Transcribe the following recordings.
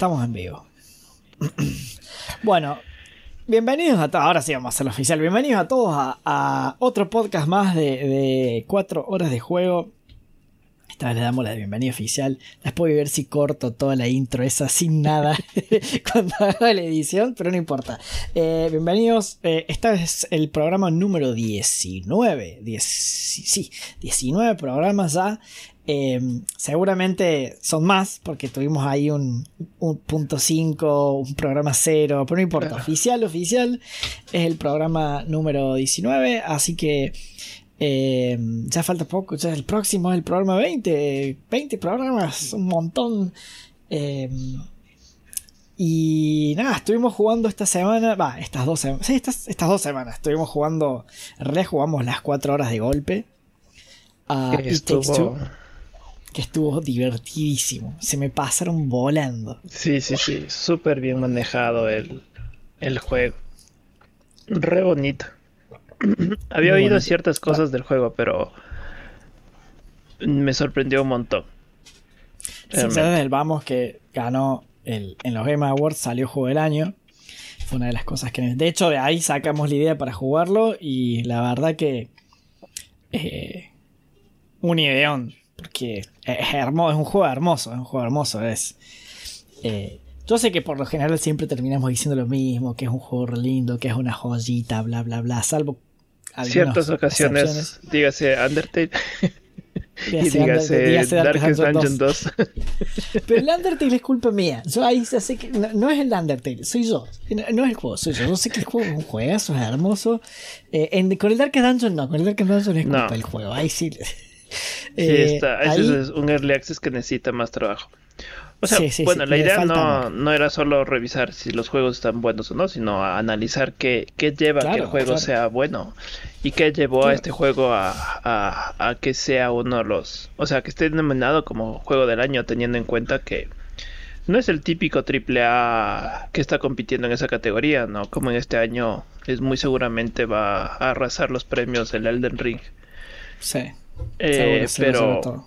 estamos en vivo. bueno, bienvenidos a todos. Ahora sí vamos a hacerlo oficial. Bienvenidos a todos a, otro podcast más de, cuatro horas de juego. Esta vez le damos la bienvenida oficial. Después a ver si corto toda la intro esa sin nada cuando haga la edición, pero no importa. Eh, bienvenidos. Eh, esta es el programa número 19. sí, 19 programas ya. Em, seguramente son más, porque tuvimos ahí un, punto 5, un programa 0, pero no importa. Oficial, oficial es el programa número 19, así que em, ya falta poco, ya el próximo es el programa 20. 20 programas, un montón. Em, y nada, estuvimos jugando esta semana, va, estas dos semanas, sí, estas, estas dos semanas, estuvimos jugando, rejugamos las 4 horas de golpe. A que estuvo divertidísimo. Se me pasaron volando. Sí, sí, sí. Súper bien manejado el, juego. Re bonito. Había oído ciertas cosas del juego, pero me sorprendió un montón. Sinceramente, el Vamos que ganó el, en los Game Awards, salió juego del año. Fue una de las cosas que... De hecho, de ahí sacamos la idea para jugarlo y la verdad que... Eh, un ideón porque es, hermoso, es un juego hermoso, es un juego hermoso. Es, eh, yo sé que por lo general siempre terminamos diciendo lo mismo, que es un juego lindo, que es una joyita, bla, bla, bla, salvo ciertas ocasiones, dígase Undertale. y dígase, Darkest Dungeon 2. Pero el Undertale es culpa mía. Yo ahí sé que no, es el Undertale, soy yo. No, es el juego, soy yo. Yo sé que el juego es un juego, es hermoso. Eh, con el Darkest Dungeon no, con el Darkest Dungeon es culpa del juego. Ahí sí. Sí, eh, está. Ese es un early access que necesita más trabajo. O sea, bueno, la idea no, no, era solo revisar si los juegos están buenos o no, sino analizar qué, qué lleva a que el juego sea bueno y qué llevó a este juego a, a, que sea uno de los... O sea, que esté denominado como juego del año teniendo en cuenta que no es el típico triple A que está compitiendo en esa categoría, ¿no? Como en este año es muy seguramente va a arrasar los premios del Elden Ring. Sí. Eh, pero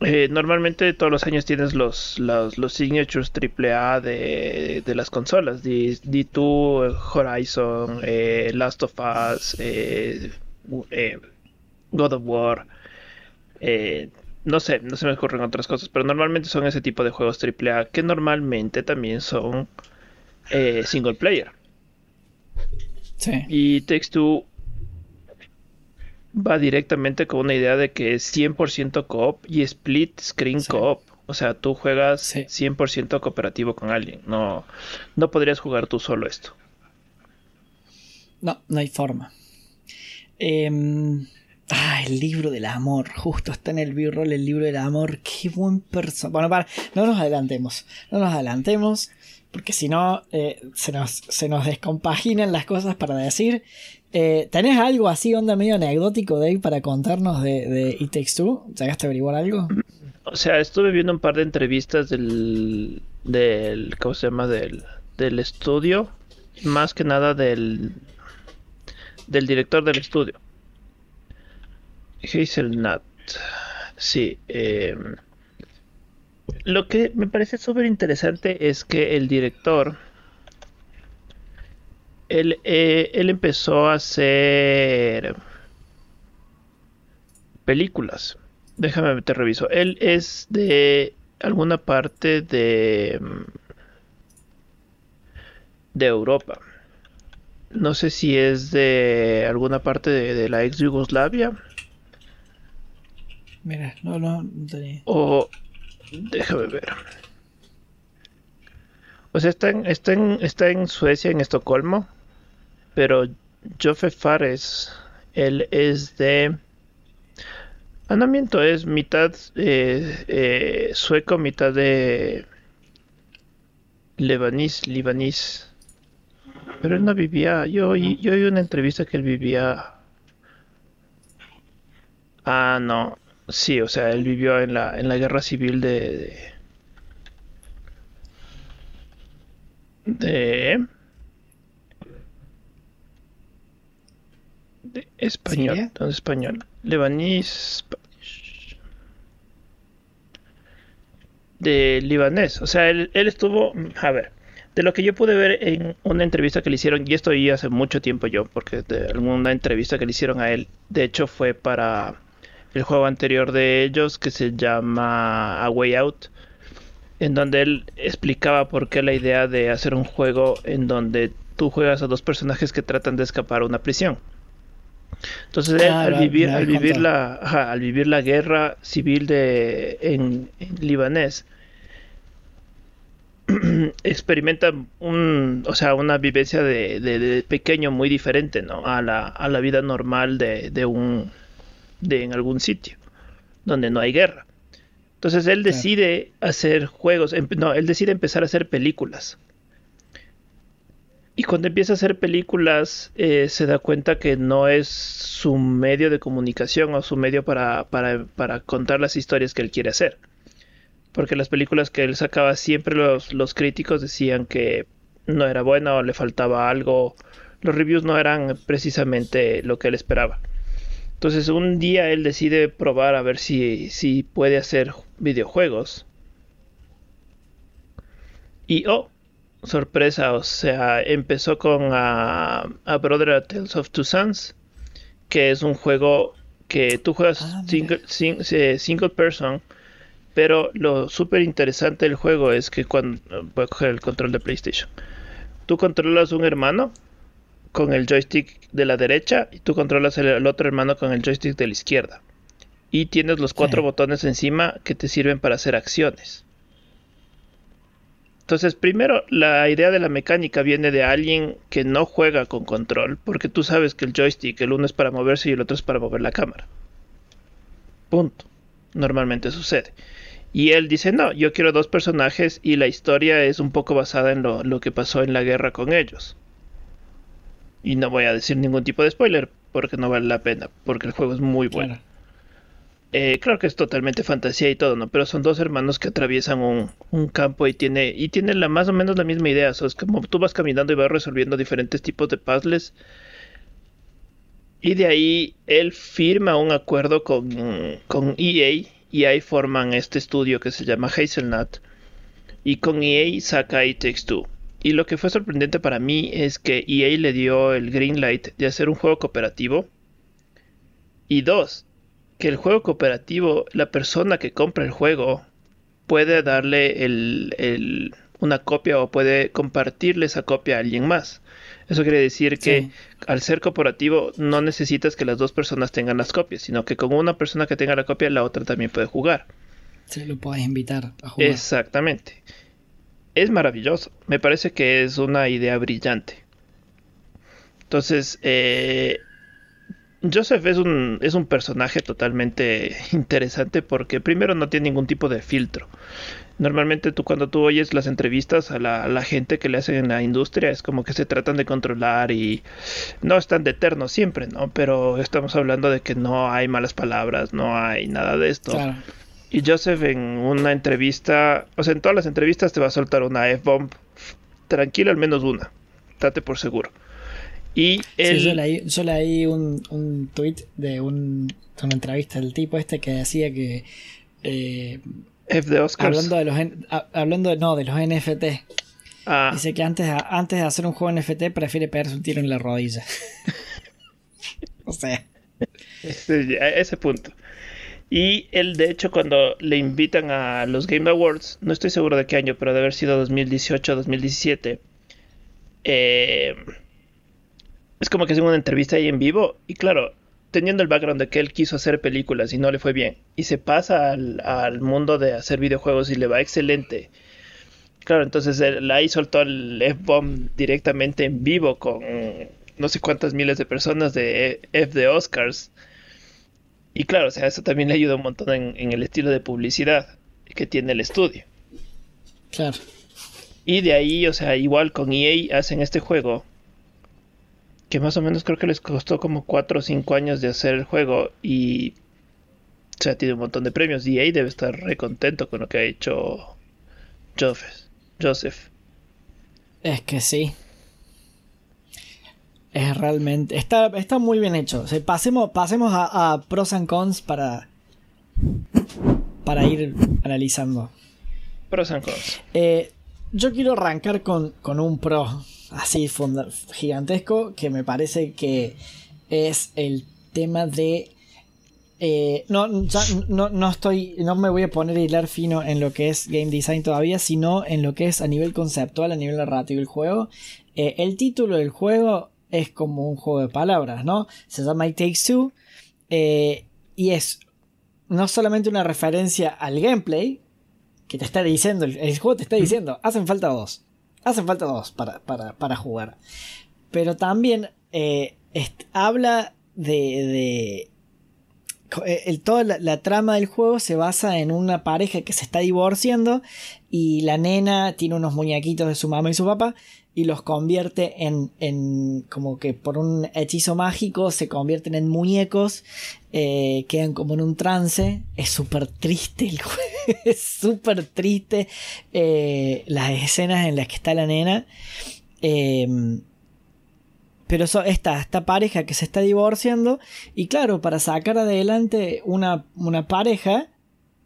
eh, normalmente todos los años tienes los, los, los signatures AAA de, de las consolas. D, 2 Horizon, eh, Last of Us, God of War. no sé, no se me ocurren otras cosas, pero normalmente son ese tipo de juegos AAA que normalmente también son single player. Y Takes Two va directamente con una idea de que es 100% coop y split screen coop. O sea, tú juegas 100% cooperativo con alguien. No, no podrías jugar tú solo esto. No, no hay forma. Em, ah, el libro del amor. Justo está en el B-roll el libro del amor. Qué buen persona. Bueno, para, no nos adelantemos. No nos adelantemos. Porque si no, eh, se, nos, se nos descompaginan las cosas para decir. Eh, ¿Tenés algo así, onda medio anecdótico, Dave, para contarnos de, de It Takes Two? ¿Llegaste averiguar algo? O sea, estuve viendo un par de entrevistas del. del ¿Cómo se llama? Del, del estudio. Más que nada del. del director del estudio. Hazelnut. Sí. Eh, lo que me parece súper interesante es que el director eh, él, empezó a hacer películas. Déjame te reviso. Él es de alguna parte de de Europa. No sé si es de alguna parte de, la ex Yugoslavia. Mira, no, no, O déjame ver. O sea, está en, está en, está en Suecia, en Estocolmo. Pero Joffe Fares, él es de... Andamiento es mitad eh, eh, sueco, mitad de lebanís, libanís. Pero él no vivía. Yo, yo oí una entrevista que él vivía. Ah, no. Sí, o sea, él vivió en la, en la guerra civil de, de español. Entonces, español. Lebanís. de libanés. O sea, él, él estuvo, a ver, de lo que yo pude ver en una entrevista que le hicieron, y esto ya hace mucho tiempo yo, porque de alguna entrevista que le hicieron a él, de hecho fue para el juego anterior de ellos que se llama A Way Out, en donde él explicaba por qué la idea de hacer un juego en donde tú juegas a dos personajes que tratan de escapar a una prisión. Entonces él, al vivir, al vivir la, al vivir la guerra civil de en, en libanés, experimenta un, o sea, una vivencia de, pequeño muy diferente, ¿no? A la, a la vida normal de, de, un, de en algún sitio donde no hay guerra. Entonces él decide hacer juegos, em, no, él decide empezar a hacer películas. Y cuando empieza a hacer películas eh, se da cuenta que no es su medio de comunicación o su medio para, para, para contar las historias que él quiere hacer porque las películas que él sacaba siempre los, los críticos decían que no era buena o le faltaba algo. Los reviews no eran precisamente lo que él esperaba. Entonces un día él decide probar a ver si, si puede hacer videojuegos. Y oh, sorpresa, o sea, empezó con a, a Brother a Tales of Two Sons, que es un juego que tú juegas ah, single, eh, single person pero lo súper interesante del juego es que cuando voy a coger el control de PlayStation, tú controlas un hermano con el joystick de la derecha y tú controlas el, otro hermano con el joystick de la izquierda. Y tienes los cuatro botones encima que te sirven para hacer acciones. Entonces, primero, la idea de la mecánica viene de alguien que no juega con control, porque tú sabes que el joystick, el uno es para moverse y el otro es para mover la cámara. Punto. Normalmente sucede. Y él dice, no, yo quiero dos personajes y la historia es un poco basada en lo, que pasó en la guerra con ellos. Y no voy a decir ningún tipo de spoiler porque no vale la pena, porque el juego es muy bueno. Eh, claro. que es totalmente fantasía y todo, ¿no? Pero son dos hermanos que atraviesan un, campo y tiene, y tiene la, más o menos la misma idea. es como tú vas caminando y vas resolviendo diferentes tipos de puzzles. Y de ahí él firma un acuerdo con, con EA y ahí forman este estudio que se llama Hazelnut y con EA saca It Takes Two. Y lo que fue sorprendente para mí es que EA le dio el green light de hacer un juego cooperativo. Y dos, que el juego cooperativo, la persona que compra el juego puede darle el, una copia o puede compartirle esa copia a alguien más. Eso quiere decir que al ser cooperativo no necesitas que las dos personas tengan las copias, sino que con una persona que tenga la copia, la otra también puede jugar. Sí, lo puedes invitar a jugar. Exactamente. Es maravilloso. Me parece que es una idea brillante. Entonces, eh, Joseph es un, es un personaje totalmente interesante porque primero no tiene ningún tipo de filtro. Normalmente tú cuando tú oyes las entrevistas a la, gente que le hacen en la industria es como que se tratan de controlar y no están de eterno siempre, ¿no? Pero estamos hablando de que no hay malas palabras, no hay nada de esto. Y Joseph en una entrevista, o sea, en todas las entrevistas te va a soltar una F-bomb tranquila, al menos una. Date por seguro. Y él... Sí, yo leí, un, un tweet de un, una entrevista del tipo este que decía que eh, de Oscars. Hablando de los, hablando no, de los NFT. Ah. Dice que antes, antes de hacer un juego NFT prefiere pegarse un tiro en la rodilla. o sea. a ese punto. Y él, de hecho, cuando le invitan a los Game Awards, no estoy seguro de qué año, pero debe haber sido 2018 o 2017, eh, es como que hacen una entrevista ahí en vivo. Y claro, teniendo el background de que él quiso hacer películas y no le fue bien, y se pasa al, mundo de hacer videojuegos y le va excelente. Claro, entonces él ahí soltó el F-Bomb directamente en vivo con no sé cuántas miles de personas de F de Oscars. Y claro, o sea, eso también le ayuda un montón en, en el estilo de publicidad que tiene el estudio. Claro. Y de ahí, o sea, igual con EA hacen este juego que más o menos creo que les costó como 4 o 5 años de hacer el juego y o sea, tiene un montón de premios. Y ahí debe estar re contento con lo que ha hecho Joseph. Joseph. Es que sí. Es realmente. Está, está muy bien hecho. pasemos pasemos a, pros and cons para. Para ir analizando. Pros and cons. Eh, yo quiero arrancar con, con un pro así gigantesco que me parece que es el tema de eh, no, no, no, estoy, no me voy a poner a hilar fino en lo que es game design todavía, sino en lo que es a nivel conceptual, a nivel narrativo del juego. Eh, el título del juego es como un juego de palabras, ¿no? Se llama It Takes Two eh, y es no solamente una referencia al gameplay, que te está diciendo, el, juego te está diciendo, hacen falta dos, hacen falta dos para, para, jugar, pero también habla de eh, el, toda la, trama del juego se basa en una pareja que se está divorciando y la nena tiene unos muñequitos de su mamá y su papá y los convierte en, en como que por un hechizo mágico se convierten en muñecos, eh, quedan como en un trance, es súper triste el juego, es súper triste eh, las escenas en las que está la nena. Pero esta, esta pareja que se está divorciando. Y claro, para sacar adelante una, una pareja.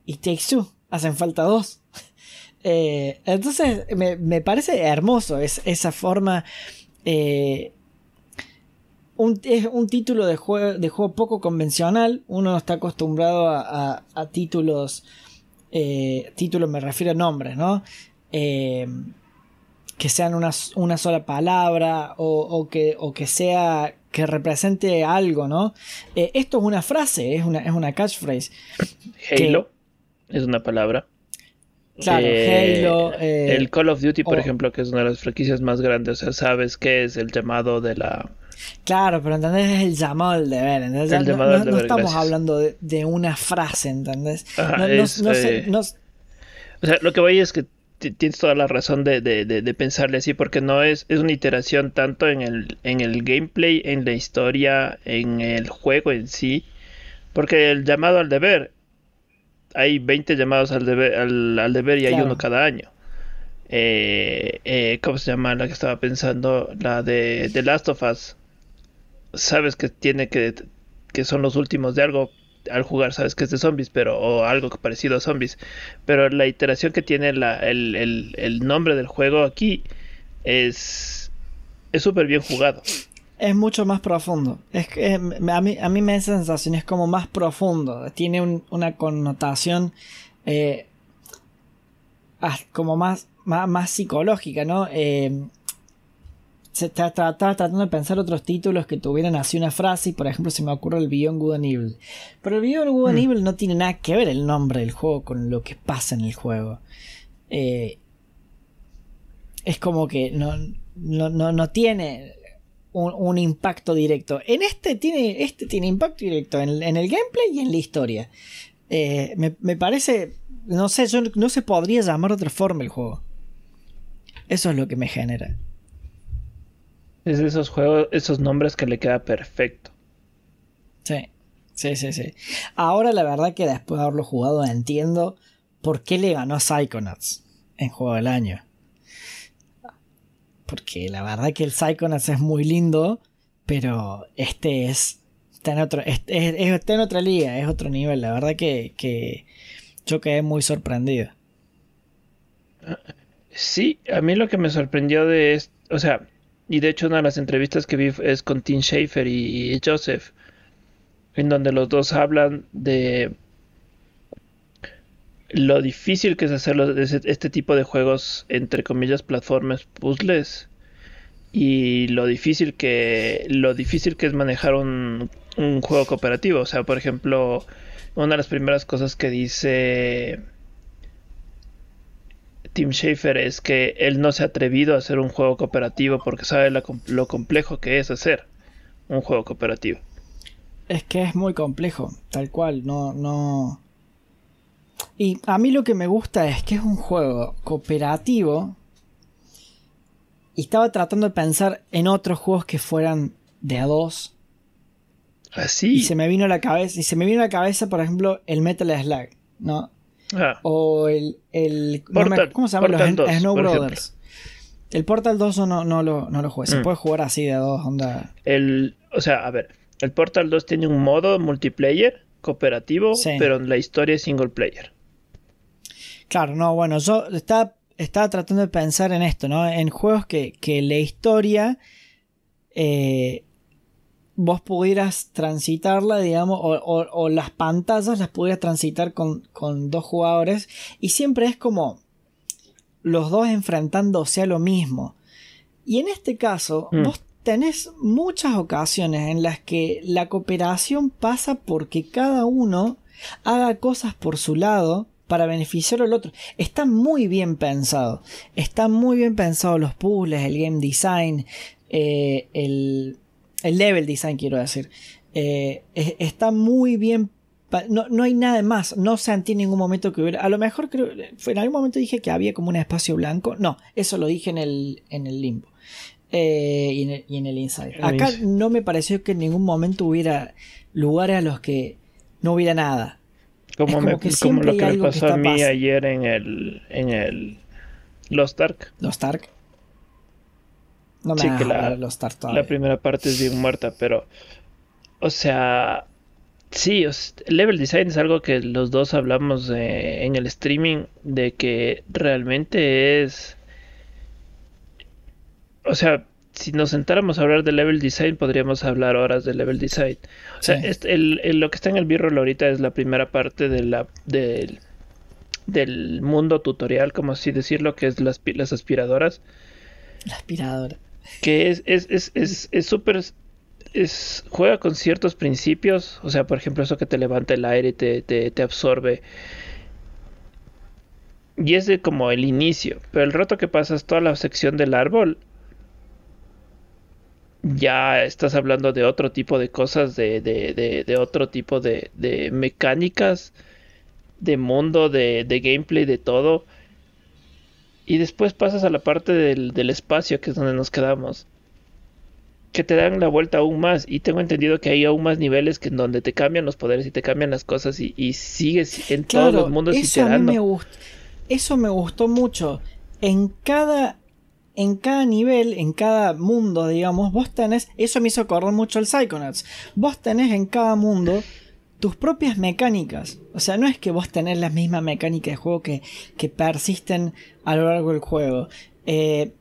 Y Takes Two. Hacen falta dos. Eh, entonces me, parece hermoso esa forma. Eh, un, es un título de juego, de juego poco convencional. Uno está acostumbrado a, títulos. Eh, títulos me refiero a nombres, ¿no? Eh, que sean una, una sola palabra o, que, o que sea que represente algo, ¿no? Eh, esto es una frase, es una, es una catchphrase. Halo es una palabra. Claro, eh, Halo. Eh, el Call of Duty, por ejemplo, que es una de las franquicias más grandes, o sea, sabes qué es el llamado de la. Claro, pero ¿entendés? Es el llamado del deber, ¿entendés? El no, no, estamos hablando de, una frase, ¿entendés? no, o sea, lo que voy es que tienes toda la razón de, de, pensarle así, porque no es, es una iteración tanto en el, en el gameplay, en la historia, en el juego en sí. Porque el llamado al deber, hay 20 llamados al deber, al, deber y hay uno cada año. Eh, eh, ¿Cómo se llama la que estaba pensando? La de The Last of Us. Sabes que tiene que, que son los últimos de algo, al jugar sabes que es de zombies, pero o algo parecido a zombies. Pero la iteración que tiene la, el, nombre del juego aquí es es súper bien jugado. Es mucho más profundo. Es que a mí, a mí me da sensación, es como más profundo. Tiene una connotación eh, como más, más, más, psicológica, ¿no? Eh, se está, tratando de pensar otros títulos que tuvieran así una frase. Y por ejemplo, se me ocurre el Beyond Good and Evil. Pero el Beyond Good and mm. Evil no tiene nada que ver el nombre del juego con lo que pasa en el juego. Eh, es como que no, no, tiene un, impacto directo. En este tiene, este tiene impacto directo en, el gameplay y en la historia. Eh, me, me, parece, no sé, yo, no se podría llamar de otra forma el juego. Eso es lo que me genera. Es de esos juegos, esos nombres que le queda perfecto. Sí, sí, sí, sí. Ahora la verdad que después de haberlo jugado entiendo por qué le ganó a Psychonauts en Juego del Año. Porque la verdad que el Psychonauts es muy lindo, pero este es... Está en, otro, está en otra liga, es otro nivel. La verdad que, que yo quedé muy sorprendido. Sí, a mí lo que me sorprendió de esto, o sea, y de hecho una de las entrevistas que vi es con Tim Schafer y Joseph, en donde los dos hablan de lo difícil que es hacer este tipo de juegos, entre comillas, plataformas, puzzles, y lo difícil que lo difícil que es manejar un, un juego cooperativo. O sea, por ejemplo, una de las primeras cosas que dice Tim Schafer es que él no se ha atrevido a hacer un juego cooperativo porque sabe lo complejo que es hacer un juego cooperativo. Es que es muy complejo, tal cual, no, no. Y a mí lo que me gusta es que es un juego cooperativo. Y estaba tratando de pensar en otros juegos que fueran de a dos. Así. Y se me vino a la cabeza. Y se me vino a la cabeza, por ejemplo, el Metal Slug. ¿No? Ah. O el. el ¿Cómo se llama? los Snow Brothers. El Portal 2 no, no, lo, no lo jugué. Se mm. puede jugar así de dos, onda. El, o sea, a ver. El Portal 2 tiene un modo multiplayer cooperativo, pero la historia es single player. Claro, no, bueno, yo estaba, estaba tratando de pensar en esto, ¿no? En juegos que, que la historia eh, vos pudieras transitarla, digamos, o, las pantallas las pudieras transitar con, dos jugadores y siempre es como los dos enfrentándose a lo mismo. Y en este caso, mm. vos tenés muchas ocasiones en las que la cooperación pasa porque cada uno haga cosas por su lado para beneficiar al otro. Está muy bien pensado. Está muy bien pensado los puzzles, el game design, eh, el, el level design, quiero decir. Eh, está muy bien. No, no, hay nada más. No sentí en ningún momento que hubiera. A lo mejor creo. En algún momento dije que había como un espacio blanco. No, eso lo dije en el, en el limbo. Eh, y, en el, y, en el, inside. Acá no me pareció que en ningún momento hubiera lugares a los que no hubiera nada. Como, me, como lo que me pasó a mí ayer en el, en el Lost Ark. Lost Ark. No me sí, que la, la primera parte es bien muerta, pero. O sea. Sí, level design es algo que los dos hablamos en el streaming de que realmente es. O sea, si nos sentáramos a hablar de level design, podríamos hablar horas de level design. O sea, lo que está en el b ahorita es la primera parte de la, del, del mundo tutorial, como así decirlo, que es las, las aspiradoras. La aspiradora que es es es es, es súper es, juega con ciertos principios, o sea, por ejemplo, eso que te levanta el aire y te, te, absorbe. Y es de como el inicio, pero el rato que pasas toda la sección del árbol, ya estás hablando de otro tipo de cosas, de, de, de, de otro tipo de, de mecánicas, de mundo, de, de gameplay, de todo y después pasas a la parte del, espacio, que es donde nos quedamos. Que te dan la vuelta aún más. Y tengo entendido que hay aún más niveles que en donde te cambian los poderes y te cambian las cosas y, sigues en todos los mundos eso me Eso me gustó mucho. En cada en cada nivel, en cada mundo, digamos, vos tenés, eso me hizo acordar mucho el Psychonauts, vos tenés en cada mundo tus propias mecánicas. O sea, no es que vos tenés las mismas mecánicas de juego que, que persisten a lo largo del juego. Eh,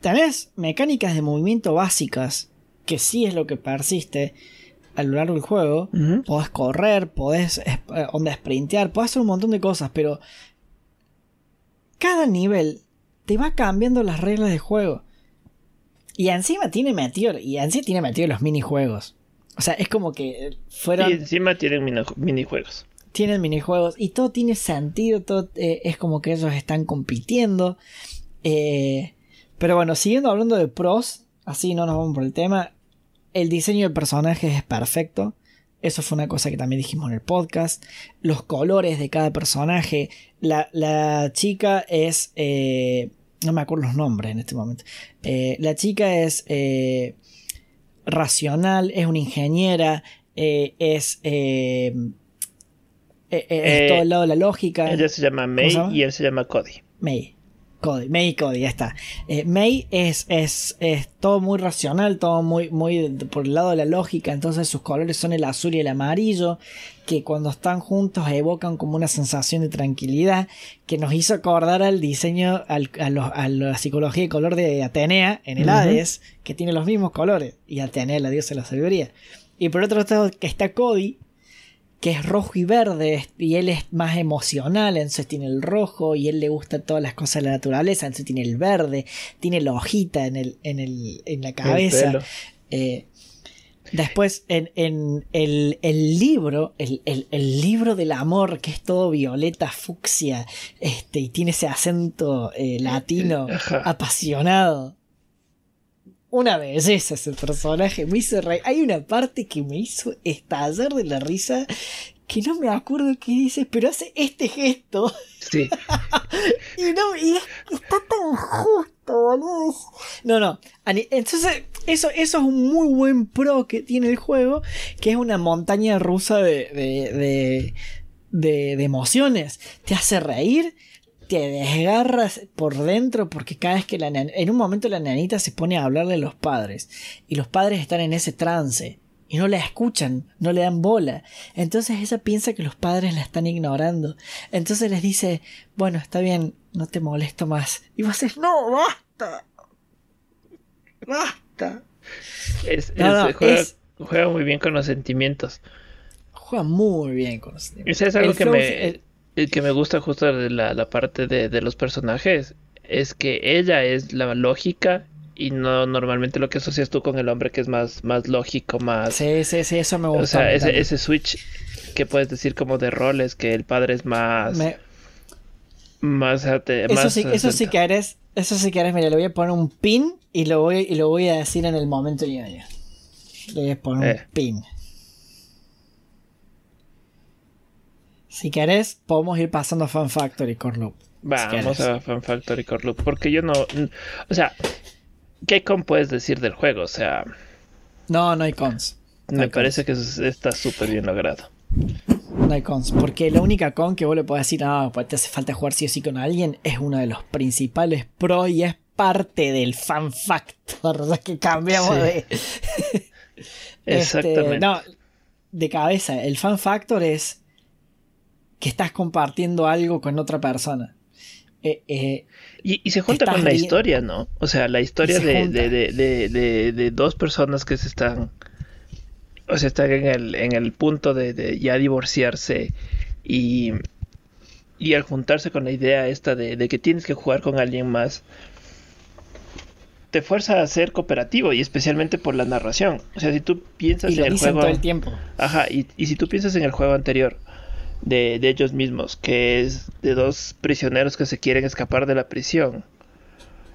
tenés mecánicas de movimiento básicas, que sí es lo que persiste a lo largo del juego. Podés correr, podés eh, onda sprintear, podés hacer un montón de cosas, pero cada nivel te va cambiando las reglas de juego. Y encima tiene metido, y encima tiene metido los minijuegos. O sea, es como que fueron. Y encima tienen minijuegos. Tienen minijuegos y todo tiene sentido, todo eh, es como que ellos están compitiendo. Eh, pero bueno, siguiendo hablando de pros, así no nos vamos por el tema. El diseño de personajes es perfecto. Eso fue una cosa que también dijimos en el podcast. Los colores de cada personaje. La, chica es. Eh, no me acuerdo los nombres en este momento. la chica es racional, es una ingeniera, eh, es, eh, eh, todo el lado de la lógica. Ella se llama May y él se llama Cody. May. Cody, May y Cody, ya está. May es, es, es, todo muy racional, todo muy, muy por el lado de la lógica, entonces sus colores son el azul y el amarillo, que cuando están juntos evocan como una sensación de tranquilidad, que nos hizo acordar al diseño, al, a, la psicología de color de Atenea en el Hades, que tiene los mismos colores, y Atenea, la diosa de la sabiduría. Y por otro lado que está Cody, que es rojo y verde, y él es más emocional, entonces tiene el rojo, y él le gusta todas las cosas de la naturaleza, entonces tiene el verde, tiene la hojita en, el, en, el, en la cabeza. Eh, Después, en, el, libro, el, libro del amor, que es todo violeta fucsia, este, y tiene ese acento eh, latino apasionado. Una vez ese personaje, me hizo reír. Hay una parte que me hizo estallar de la risa, que no me acuerdo qué dice, pero hace este gesto. Sí. y no, y está tan justo, boludo. No, no. Entonces, eso, eso es un muy buen pro que tiene el juego, que es una montaña rusa de, de, de, de, emociones. Te hace reír, te desgarras por dentro porque cada vez que la en un momento la nanita se pone a hablarle a los padres y los padres están en ese trance y no la escuchan, no le dan bola. Entonces ella piensa que los padres la están ignorando. Entonces les dice, bueno, está bien, no te molesto más. Y vos dices, no, basta. Basta. Es, juega, muy bien con los sentimientos. Juega muy bien con los sentimientos. es algo que, me, que me gusta justo de la, la parte de, de los personajes. Es que ella es la lógica y no normalmente lo que asocias tú con el hombre que es más, más lógico, más... Sí, sí, sí, eso me gusta. O sea, ese, ese, switch que puedes decir como de roles, que el padre es más... Más, eso, sí, eso sí que eres, eso sí que eres, mira, le voy a poner un pin y lo voy, y lo voy a decir en el momento y Le voy a poner un eh. pin. Si querés, podemos ir pasando a Fan Factory Core Vamos a Fan Factory Core Porque yo no. O sea, ¿Qué con puedes decir del juego? O sea. No, no hay cons. me parece que está súper bien logrado. No hay cons. Porque la única con que vos le podés decir, ah, pues te hace falta jugar sí o sí con alguien, es uno de los principales pro y es parte del fan factor. O sea, que cambiamos de. Exactamente. Este, no, de cabeza. El fan factor es que estás compartiendo algo con otra persona. Eh, eh, y, se junta con la historia, ¿no? O sea, la historia de, de, dos personas que se están. O sea, están en el, en el punto de, ya divorciarse y. Y al juntarse con la idea esta de, que tienes que jugar con alguien más, te fuerza a ser cooperativo y especialmente por la narración. O sea, si tú piensas en el juego. Todo el tiempo. Ajá, y, y si tú piensas en el juego anterior, de, ellos mismos, que es de dos prisioneros que se quieren escapar de la prisión.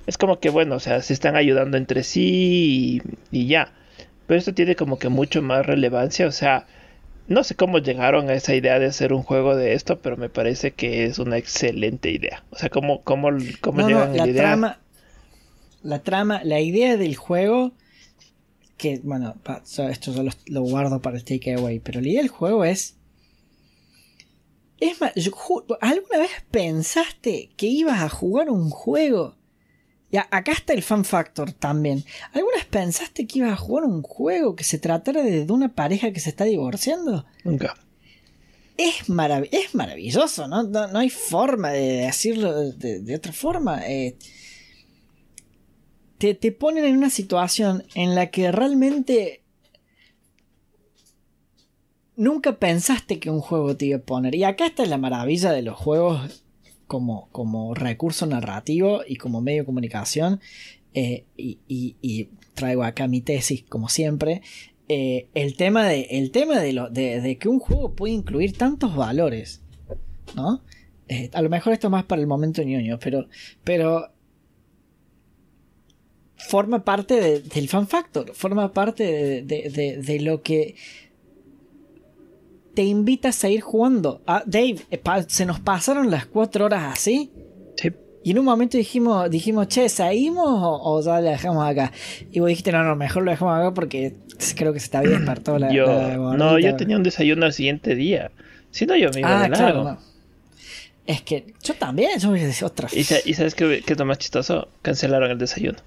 Es como que, bueno, o sea, se están ayudando entre sí y, ya. Pero esto tiene como que mucho más relevancia, o sea, no sé cómo llegaron a esa idea de hacer un juego de esto, pero me parece que es una excelente idea. O sea, cómo, cómo, cómo llegan la, la idea. Trama, la trama, la idea del juego, que bueno, esto lo, lo guardo para el takeaway, pero la idea del juego es es más, ¿alguna vez pensaste que ibas a jugar un juego? Ya, acá está el fan factor también. ¿Alguna vez pensaste que ibas a jugar un juego que se tratara de, una pareja que se está divorciando? Nunca. Es, es maravilloso, ¿no? ¿no? hay forma de decirlo de, otra forma. Eh, te, te ponen en una situación en la que realmente nunca pensaste que un juego te iba a poner. Y acá está la maravilla de los juegos como, como recurso narrativo y como medio de comunicación. Eh, y, traigo acá mi tesis, como siempre. Eh, el tema, de, el tema de, lo, de, que un juego puede incluir tantos valores. ¿No? Eh, a lo mejor esto es más para el momento ñoño, pero. Pero. Forma parte del fan factor. Forma parte de lo que te invita a seguir jugando. Ah, Dave, eh, se nos pasaron las cuatro horas así. Sí. Y en un momento dijimos, dijimos, che, ¿seguimos o, ya la dejamos acá? Y vos dijiste, no, no, mejor lo dejamos acá porque creo que se está bien despertó la, yo, No, yo tenía un desayuno al siguiente día. Si no, yo me iba ah, de claro, Es que yo también, yo me decía otra ¿Y, ¿Y, sabes qué, qué, es lo más chistoso? Cancelaron el desayuno.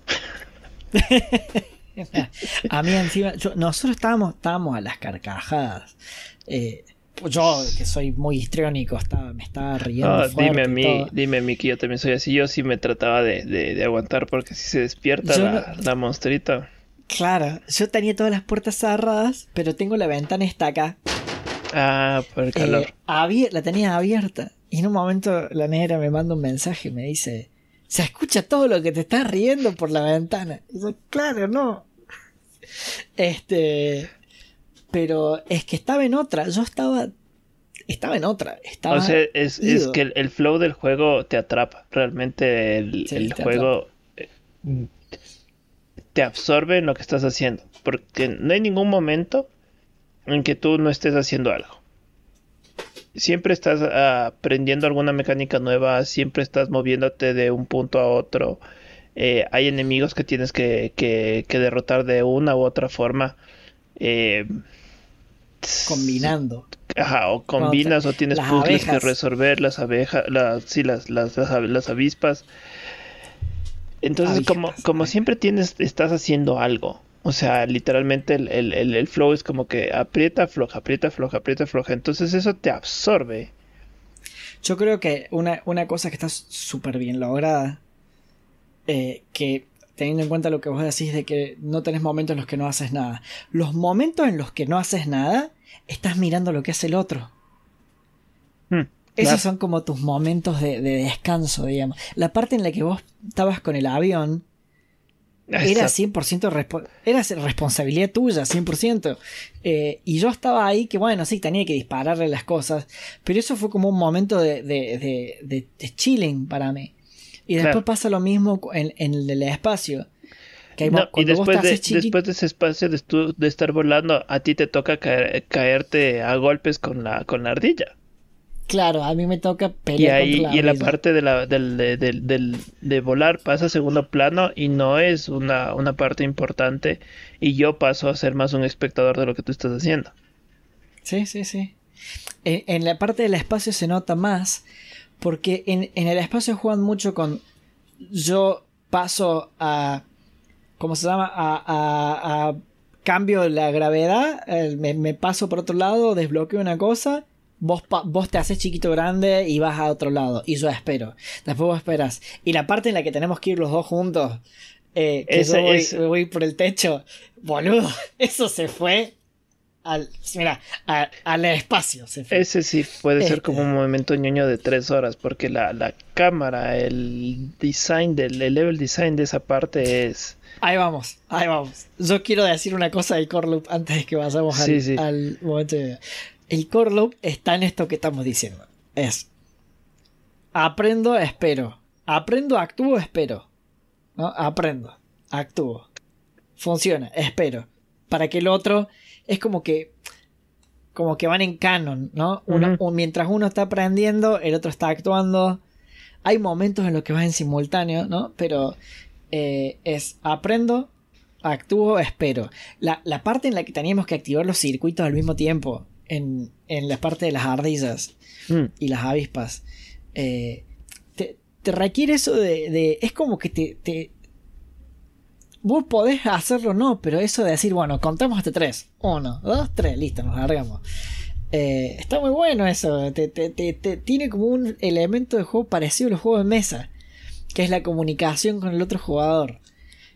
a mí encima, nosotros estábamos, estábamos a las carcajadas. Eh, pues yo, que soy muy histriónico, estaba, me estaba riendo. Ah, dime a mí, dime a mí que yo también soy así. Yo sí me trataba de, aguantar porque si se despierta la, la, monstruita. Claro, yo tenía todas las puertas cerradas, pero tengo la ventana esta acá. Ah, por el calor. Eh, la tenía abierta. Y en un momento la negra me manda un mensaje y me dice: Se escucha todo lo que te estás riendo por la ventana. Y yo, claro, no. Este pero es que estaba en otra, yo estaba estaba en otra. Estaba o sea, es, que el, flow del juego te atrapa. Realmente el, juego eh, te absorbe en lo que estás haciendo. Porque no hay ningún momento en que tú no estés haciendo algo. Siempre estás aprendiendo alguna mecánica nueva, siempre estás moviéndote de un punto a otro. Eh, hay enemigos que tienes que, que, que, derrotar de una u otra forma. Eh, combinando. Ajá, o combinas o tienes puzzles que resolver, las abejas, las, sí, las, las, las, avispas. Entonces, como, como siempre tienes, estás haciendo algo. O sea, literalmente el, el, el, flow es como que aprieta, floja, aprieta, floja, aprieta, floja. Entonces eso te absorbe. Yo creo que una, una cosa que está súper bien lograda, eh, que teniendo en cuenta lo que vos decís de que no tenés momentos en los que no haces nada. Los momentos en los que no haces nada, estás mirando lo que hace el otro. Hmm, Esos son como tus momentos de, de, descanso, digamos. La parte en la que vos estabas con el avión era 100% era responsabilidad tuya, 100%. Eh, y yo estaba ahí que, bueno, sí, tenía que dispararle las cosas, pero eso fue como un momento de, de, de, chilling para mí. Y después pasa lo mismo en, el espacio. y después de, después de ese espacio de, estar volando, a ti te toca caerte a golpes con la, con la ardilla. Claro, a mí me toca pelear. Y, ahí, y en la parte de, la, del, del, de volar pasa a segundo plano y no es una, una, parte importante y yo paso a ser más un espectador de lo que tú estás haciendo. Sí, sí, sí. En, la parte del espacio se nota más porque en, en, el espacio juegan mucho con yo paso a... ¿Cómo se llama? A, a, a cambio la gravedad, eh, me, me paso por otro lado, desbloqueo una cosa Vos, vos, te haces chiquito grande y vas a otro lado. Y yo espero. Después vos esperas. Y la parte en la que tenemos que ir los dos juntos. Eh, que yo voy, por el techo. Boludo. Eso se fue al. Mira, al espacio. Se fue. Ese sí puede ser como un este. movimiento ñoño de tres horas. Porque la, la cámara, el design del el level design de esa parte es. Ahí vamos, ahí vamos. Yo quiero decir una cosa de Corloop antes de que vayamos al, al momento de el core loop está en esto que estamos diciendo. Es aprendo, espero. Aprendo, actúo, espero. ¿No? Aprendo, actúo. Funciona, espero. Para que el otro es como que como que van en canon, ¿no? mientras uno está aprendiendo, el otro está actuando. Hay momentos en los que van en simultáneo, ¿no? Pero eh, es aprendo, actúo, espero. La, la, parte en la que teníamos que activar los circuitos al mismo tiempo en, la parte de las ardillas mm. y las avispas. Eh, te, requiere eso de, Es como que te, te, Vos podés hacerlo no, pero eso de decir, bueno, contamos hasta tres. Uno, dos, tres, listo, nos largamos. Eh, está muy bueno eso. Te, tiene como un elemento de juego parecido a los juegos de mesa. Que es la comunicación con el otro jugador.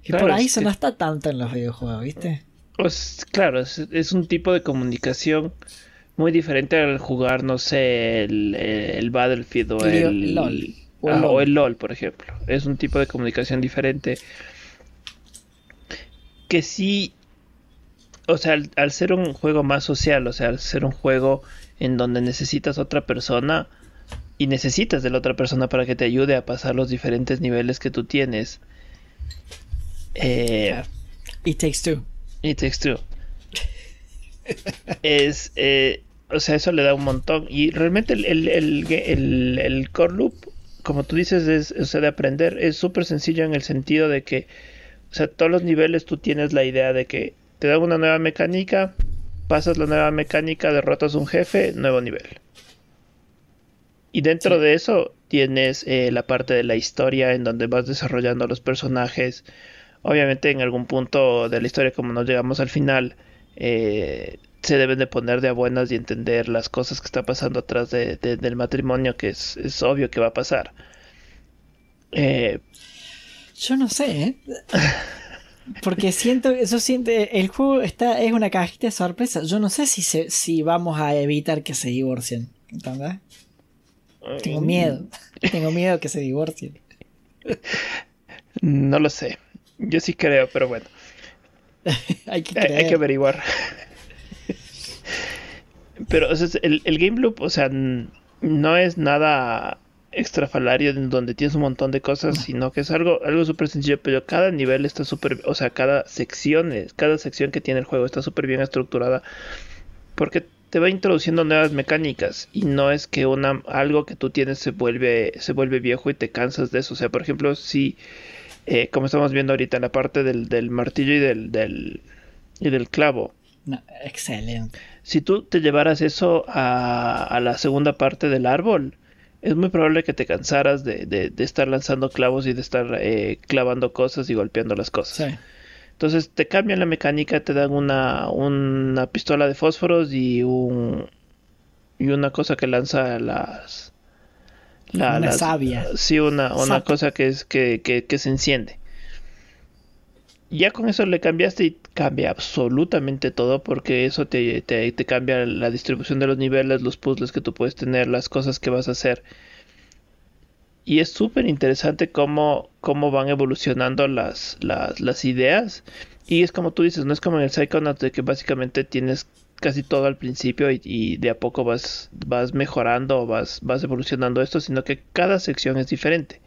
Que por ahí eso no está tanto en los videojuegos, ¿viste? Pues claro, es, un tipo de comunicación muy diferente al jugar, no sé, el, el Battlefield o el, LOL. Ah, o, el LOL, por ejemplo. Es un tipo de comunicación diferente. Que sí, o sea, al, ser un juego más social, o sea, al ser un juego en donde necesitas otra persona y necesitas de la otra persona para que te ayude a pasar los diferentes niveles que tú tienes. Eh, It takes two. It Takes Two. es, eh, o sea, eso le da un montón. Y realmente el, el, el, core loop, como tú dices, es, o sea, de aprender, es súper sencillo en el sentido de que, o sea, todos los niveles tú tienes la idea de que te dan una nueva mecánica, pasas la nueva mecánica, derrotas un jefe, nuevo nivel. Y dentro de eso tienes eh, la parte de la historia en donde vas desarrollando los personajes, Obviamente en algún punto de la historia, como nos llegamos al final, eh, se deben de poner de a buenas y entender las cosas que está pasando atrás de, del matrimonio, que es, obvio que va a pasar. Eh, Yo no sé, ¿eh? Porque siento, eso siente, el juego está, es una cajita de sorpresa. Yo no sé si, si vamos a evitar que se divorcien. ¿Entendés? Tengo miedo. Tengo miedo que se divorcien. No lo sé. Yo sí creo, pero bueno. hay, que hay, que averiguar. pero el, el game loop, o sea, no es nada extrafalario donde tienes un montón de cosas, sino que es algo, algo súper sencillo, pero cada nivel está súper, o sea, cada sección, cada sección que tiene el juego está súper bien estructurada, porque te va introduciendo nuevas mecánicas y no es que una algo que tú tienes se vuelve se vuelve viejo y te cansas de eso, o sea, por ejemplo, si eh, como estamos viendo ahorita en la parte del, martillo y del, del, y del clavo. excelente. Si tú te llevaras eso a, la segunda parte del árbol, es muy probable que te cansaras de, estar lanzando clavos y de estar eh, clavando cosas y golpeando las cosas. Entonces te cambian la mecánica, te dan una, una pistola de fósforos y un y una cosa que lanza las la, una sabia. Sí, una, una cosa que es que, que, que se enciende ya con eso le cambiaste y cambia absolutamente todo porque eso te, te, te, cambia la distribución de los niveles, los puzzles que tú puedes tener, las cosas que vas a hacer. Y es súper interesante cómo, cómo van evolucionando las, las, las, ideas. Y es como tú dices, no es como en el Psychonauts de que básicamente tienes casi todo al principio y, y de a poco vas, vas mejorando o vas, vas evolucionando esto, sino que cada sección es diferente.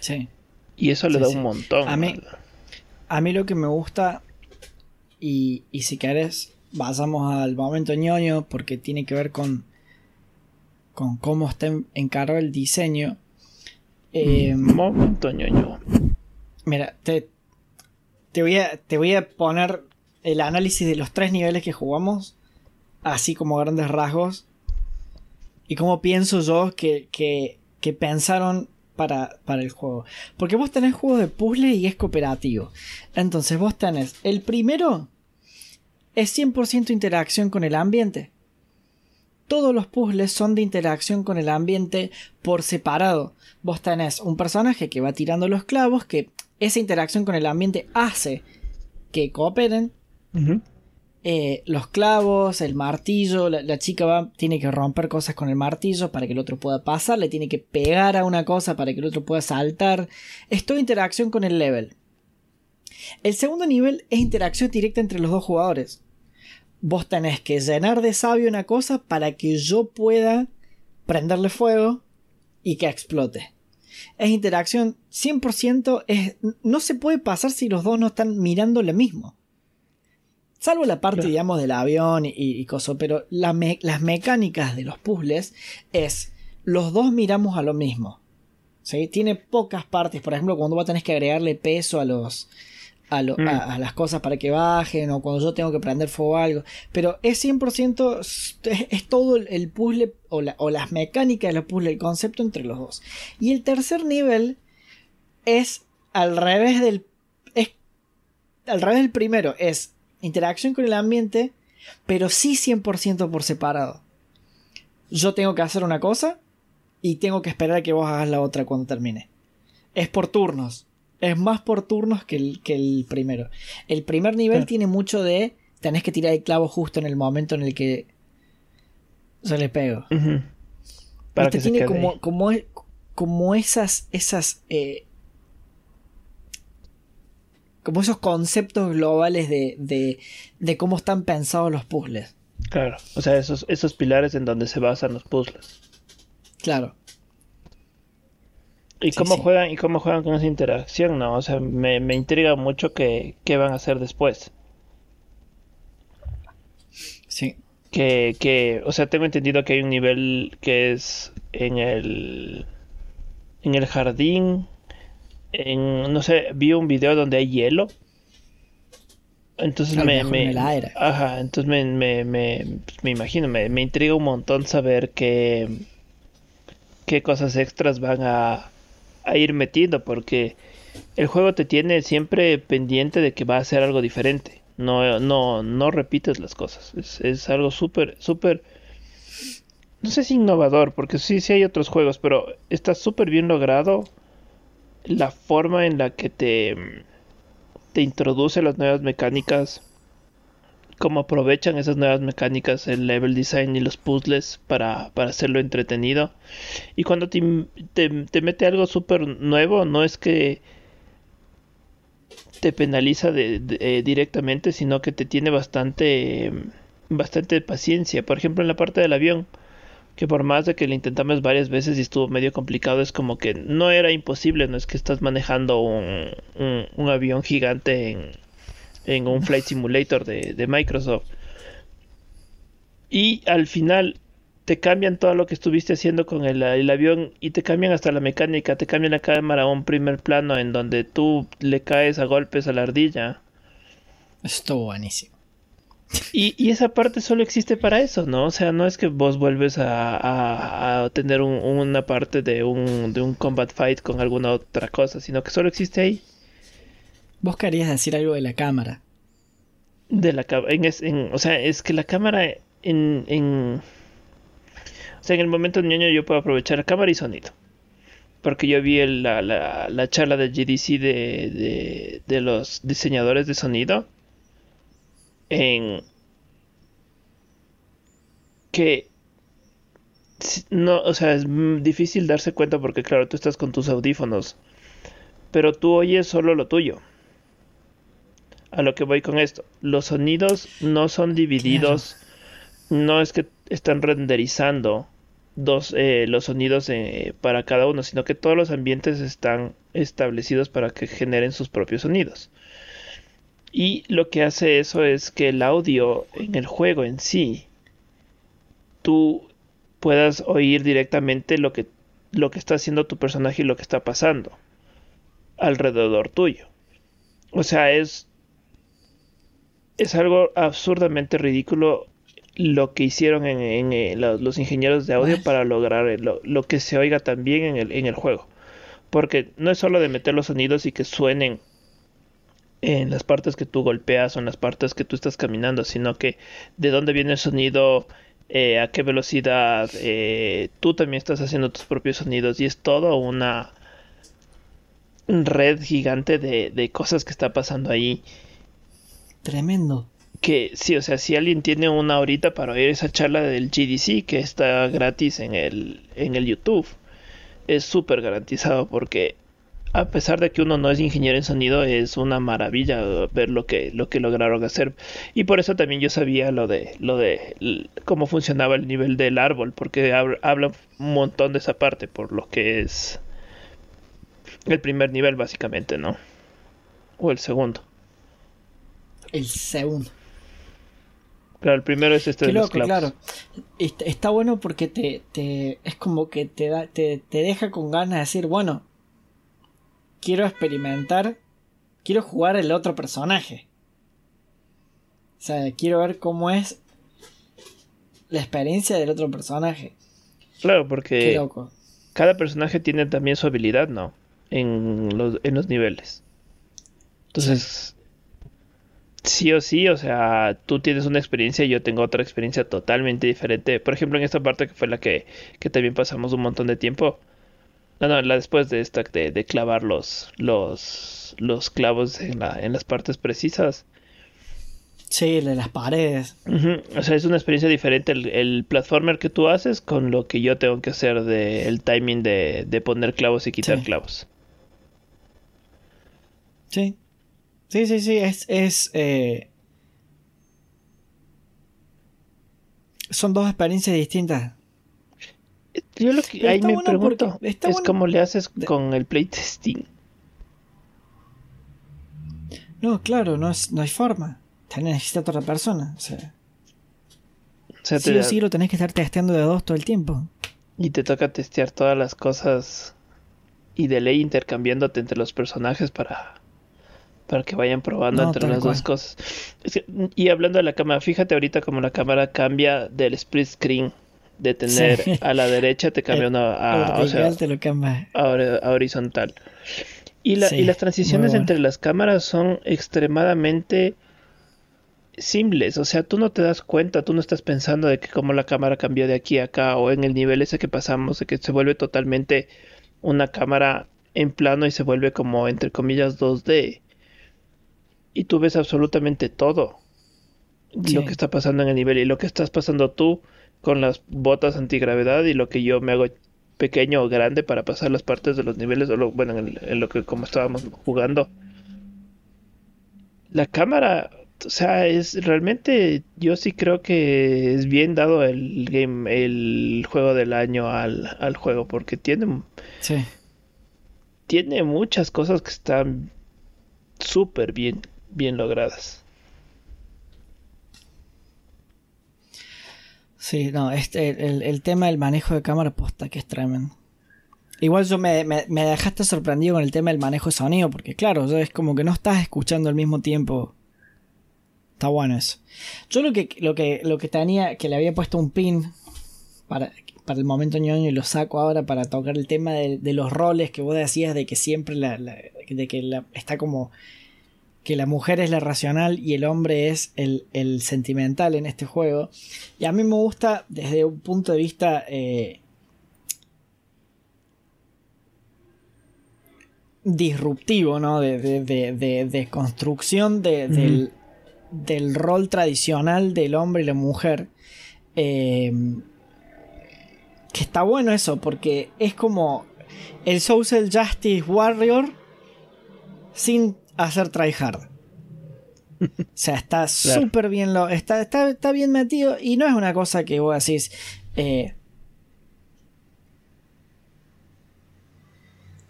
Sí. Y eso le da un montón. A mí, a mí lo que me gusta, y, y si querés, pasamos al momento ñoño, porque tiene que ver con, con cómo está encargado el diseño. Eh, momento ñoño. Mira, te, te, voy a, te voy a poner el análisis de los tres niveles que jugamos, así como grandes rasgos, y cómo pienso yo que, que, que pensaron para, el juego. Porque vos tenés juego de puzzle y es cooperativo. Entonces vos tenés el primero es 100% interacción con el ambiente. Todos los puzzles son de interacción con el ambiente por separado. Vos tenés un personaje que va tirando los clavos, que esa interacción con el ambiente hace que cooperen. Eh, los clavos, el martillo, la, chica va, tiene que romper cosas con el martillo para que el otro pueda pasar, le tiene que pegar a una cosa para que el otro pueda saltar. Es toda interacción con el level. El segundo nivel es interacción directa entre los dos jugadores. Vos tenés que llenar de sabio una cosa para que yo pueda prenderle fuego y que explote. Es interacción 100%, es, no se puede pasar si los dos no están mirando lo mismo. Salvo la parte, digamos, del avión y, y cosas, pero las mecánicas de los puzzles es los dos miramos a lo mismo. ¿sí? Tiene pocas partes, por ejemplo, cuando vos tenés que agregarle peso a los. A, mm. las cosas para que bajen o cuando yo tengo que prender fuego a algo. Pero es 100%, es, todo el puzzle o, o, las mecánicas de los puzzles, el concepto entre los dos. Y el tercer nivel es al revés del... Es, al revés del primero, es interacción con el ambiente, pero sí 100% por separado. Yo tengo que hacer una cosa y tengo que esperar a que vos hagas la otra cuando termine. Es por turnos. Es más por turnos que el, que el primero. El primer nivel tiene mucho de tenés que tirar el clavo justo en el momento en el que se le pego. Para este tiene como, como, como, esas, esas eh, como esos conceptos globales de, de, cómo están pensados los puzzles. Claro, o sea, esos, esos pilares en donde se basan los puzzles. Claro. ¿Y cómo juegan y cómo juegan con esa interacción? No, o sea, me, me intriga mucho qué van a hacer después. Sí. Que, que, o sea, tengo entendido que hay un nivel que es en el en el jardín en, no sé, vi un video donde hay hielo. Entonces me, me ajá, entonces me, me, me, me imagino, me, me, intriga un montón saber qué, qué cosas extras van a, a ir metiendo, porque el juego te tiene siempre pendiente de que va a ser algo diferente. No, no, no repites las cosas. Es, es algo súper, súper, no sé si innovador, porque sí, sí hay otros juegos, pero está súper bien logrado la forma en la que te, te introduce las nuevas mecánicas, cómo aprovechan esas nuevas mecánicas, el level design y los puzzles para, para hacerlo entretenido. Y cuando te, te, mete algo súper nuevo, no es que te penaliza de, eh, directamente, sino que te tiene bastante, bastante paciencia. Por ejemplo, en la parte del avión que por más de que lo intentamos varias veces y estuvo medio complicado, es como que no era imposible, no es que estás manejando un, un, avión gigante en, en, un Flight Simulator de, de, Microsoft. Y al final te cambian todo lo que estuviste haciendo con el, el, avión y te cambian hasta la mecánica, te cambian la cámara a un primer plano en donde tú le caes a golpes a la ardilla. Estuvo buenísimo. Y, esa parte solo existe para eso, ¿no? O sea, no es que vos vuelves a, a, tener una parte de un, de un combat fight con alguna otra cosa, sino que solo existe ahí. Vos querías decir algo de la cámara. De la en, O sea, es que la cámara en, en. O sea, en el momento ñoño yo puedo aprovechar cámara y sonido. Porque yo vi la, la, la, charla de GDC de, de, de los diseñadores de sonido. En. Que no, o sea, es difícil darse cuenta porque claro, tú estás con tus audífonos, pero tú oyes solo lo tuyo. A lo que voy con esto, los sonidos no son divididos, no es que están renderizando dos eh, los sonidos eh, para cada uno, sino que todos los ambientes están establecidos para que generen sus propios sonidos. Y lo que hace eso es que el audio en el juego en sí, tú puedas oír directamente lo que, lo que está haciendo tu personaje y lo que está pasando alrededor tuyo. O sea, es, es algo absurdamente ridículo lo que hicieron en, los, ingenieros de audio para lograr lo, lo, que se oiga también en el, en el juego. Porque no es solo de meter los sonidos y que suenen en las partes que tú golpeas o en las partes que tú estás caminando, sino que de dónde viene el sonido, eh, a qué velocidad, eh, tú también estás haciendo tus propios sonidos y es todo una red gigante de, cosas que está pasando ahí. Tremendo. Que sí, o sea, si alguien tiene una horita para oír esa charla del GDC que está gratis en el, en el YouTube, es súper garantizado porque a pesar de que uno no es ingeniero en sonido, es una maravilla ver lo que, lo que lograron hacer. Y por eso también yo sabía lo de, lo de cómo funcionaba el nivel del árbol, porque habla un montón de esa parte, por lo que es el primer nivel básicamente, ¿no? O el segundo. El segundo. Claro, el primero es este de los claro. Está, bueno porque te, te, es como que te, da, te, te deja con ganas de decir, bueno, quiero experimentar, quiero jugar el otro personaje. O sea, quiero ver cómo es la experiencia del otro personaje. Claro, porque cada personaje tiene también su habilidad, ¿no? En los, en los niveles. Entonces, sí. o sí, o sea, tú tienes una experiencia y yo tengo otra experiencia totalmente diferente. Por ejemplo, en esta parte que fue la que, que también pasamos un montón de tiempo, no, no, la después de esta de, clavar los, los, los clavos en, la, en las partes precisas. Sí, de las paredes. O sea, es una experiencia diferente el, el, platformer que tú haces con lo que yo tengo que hacer de el timing de, de poner clavos y quitar clavos. Sí. Sí, sí, sí. Es. es eh, Son dos experiencias distintas. Yo lo que ahí me pregunto es cómo le haces con el playtesting. No, claro, no, es, no hay forma. Te necesita otra persona. O sea, sí o sí lo tenés que estar testeando de dos todo el tiempo. Y te toca testear todas las cosas y de ley intercambiándote entre los personajes para, para que vayan probando entre las dos cosas. y hablando de la cámara, fíjate ahorita como la cámara cambia del split screen de tener a la derecha te cambia a, horizontal. Y, la, y las transiciones entre las cámaras son extremadamente simples, o sea, tú no te das cuenta, tú no estás pensando de que cómo la cámara cambió de aquí a acá o en el nivel ese que pasamos, de que se vuelve totalmente una cámara en plano y se vuelve como entre comillas 2D. Y tú ves absolutamente todo lo que está pasando en el nivel y lo que estás pasando tú con las botas antigravedad y lo que yo me hago pequeño o grande para pasar las partes de los niveles, o lo, bueno, en, lo que como estábamos jugando. La cámara, o sea, es realmente, yo sí creo que es bien dado el game, el juego del año al, al juego, porque tiene, sí. tiene muchas cosas que están súper bien, bien logradas. Sí, no, este, el, tema del manejo de cámara posta que es tremendo. Igual yo me, me, dejaste sorprendido con el tema del manejo de sonido, porque claro, es como que no estás escuchando al mismo tiempo. Está bueno eso. Yo lo que, lo que, lo que tenía, que le había puesto un pin para, para el momento ñoño y lo saco ahora para tocar el tema de, los roles que vos decías de que siempre la, de que la, está como que la mujer es la racional y el hombre es el, sentimental en este juego. Y a mí me gusta desde un punto de vista eh, disruptivo, ¿no? De, de, construcción del, del, rol tradicional del hombre y la mujer. Eh, que está bueno eso, porque es como el Social Justice Warrior sin hacer tryhard. O sea, está súper bien lo. Está, está, bien metido. Y no es una cosa que vos decís. Eh,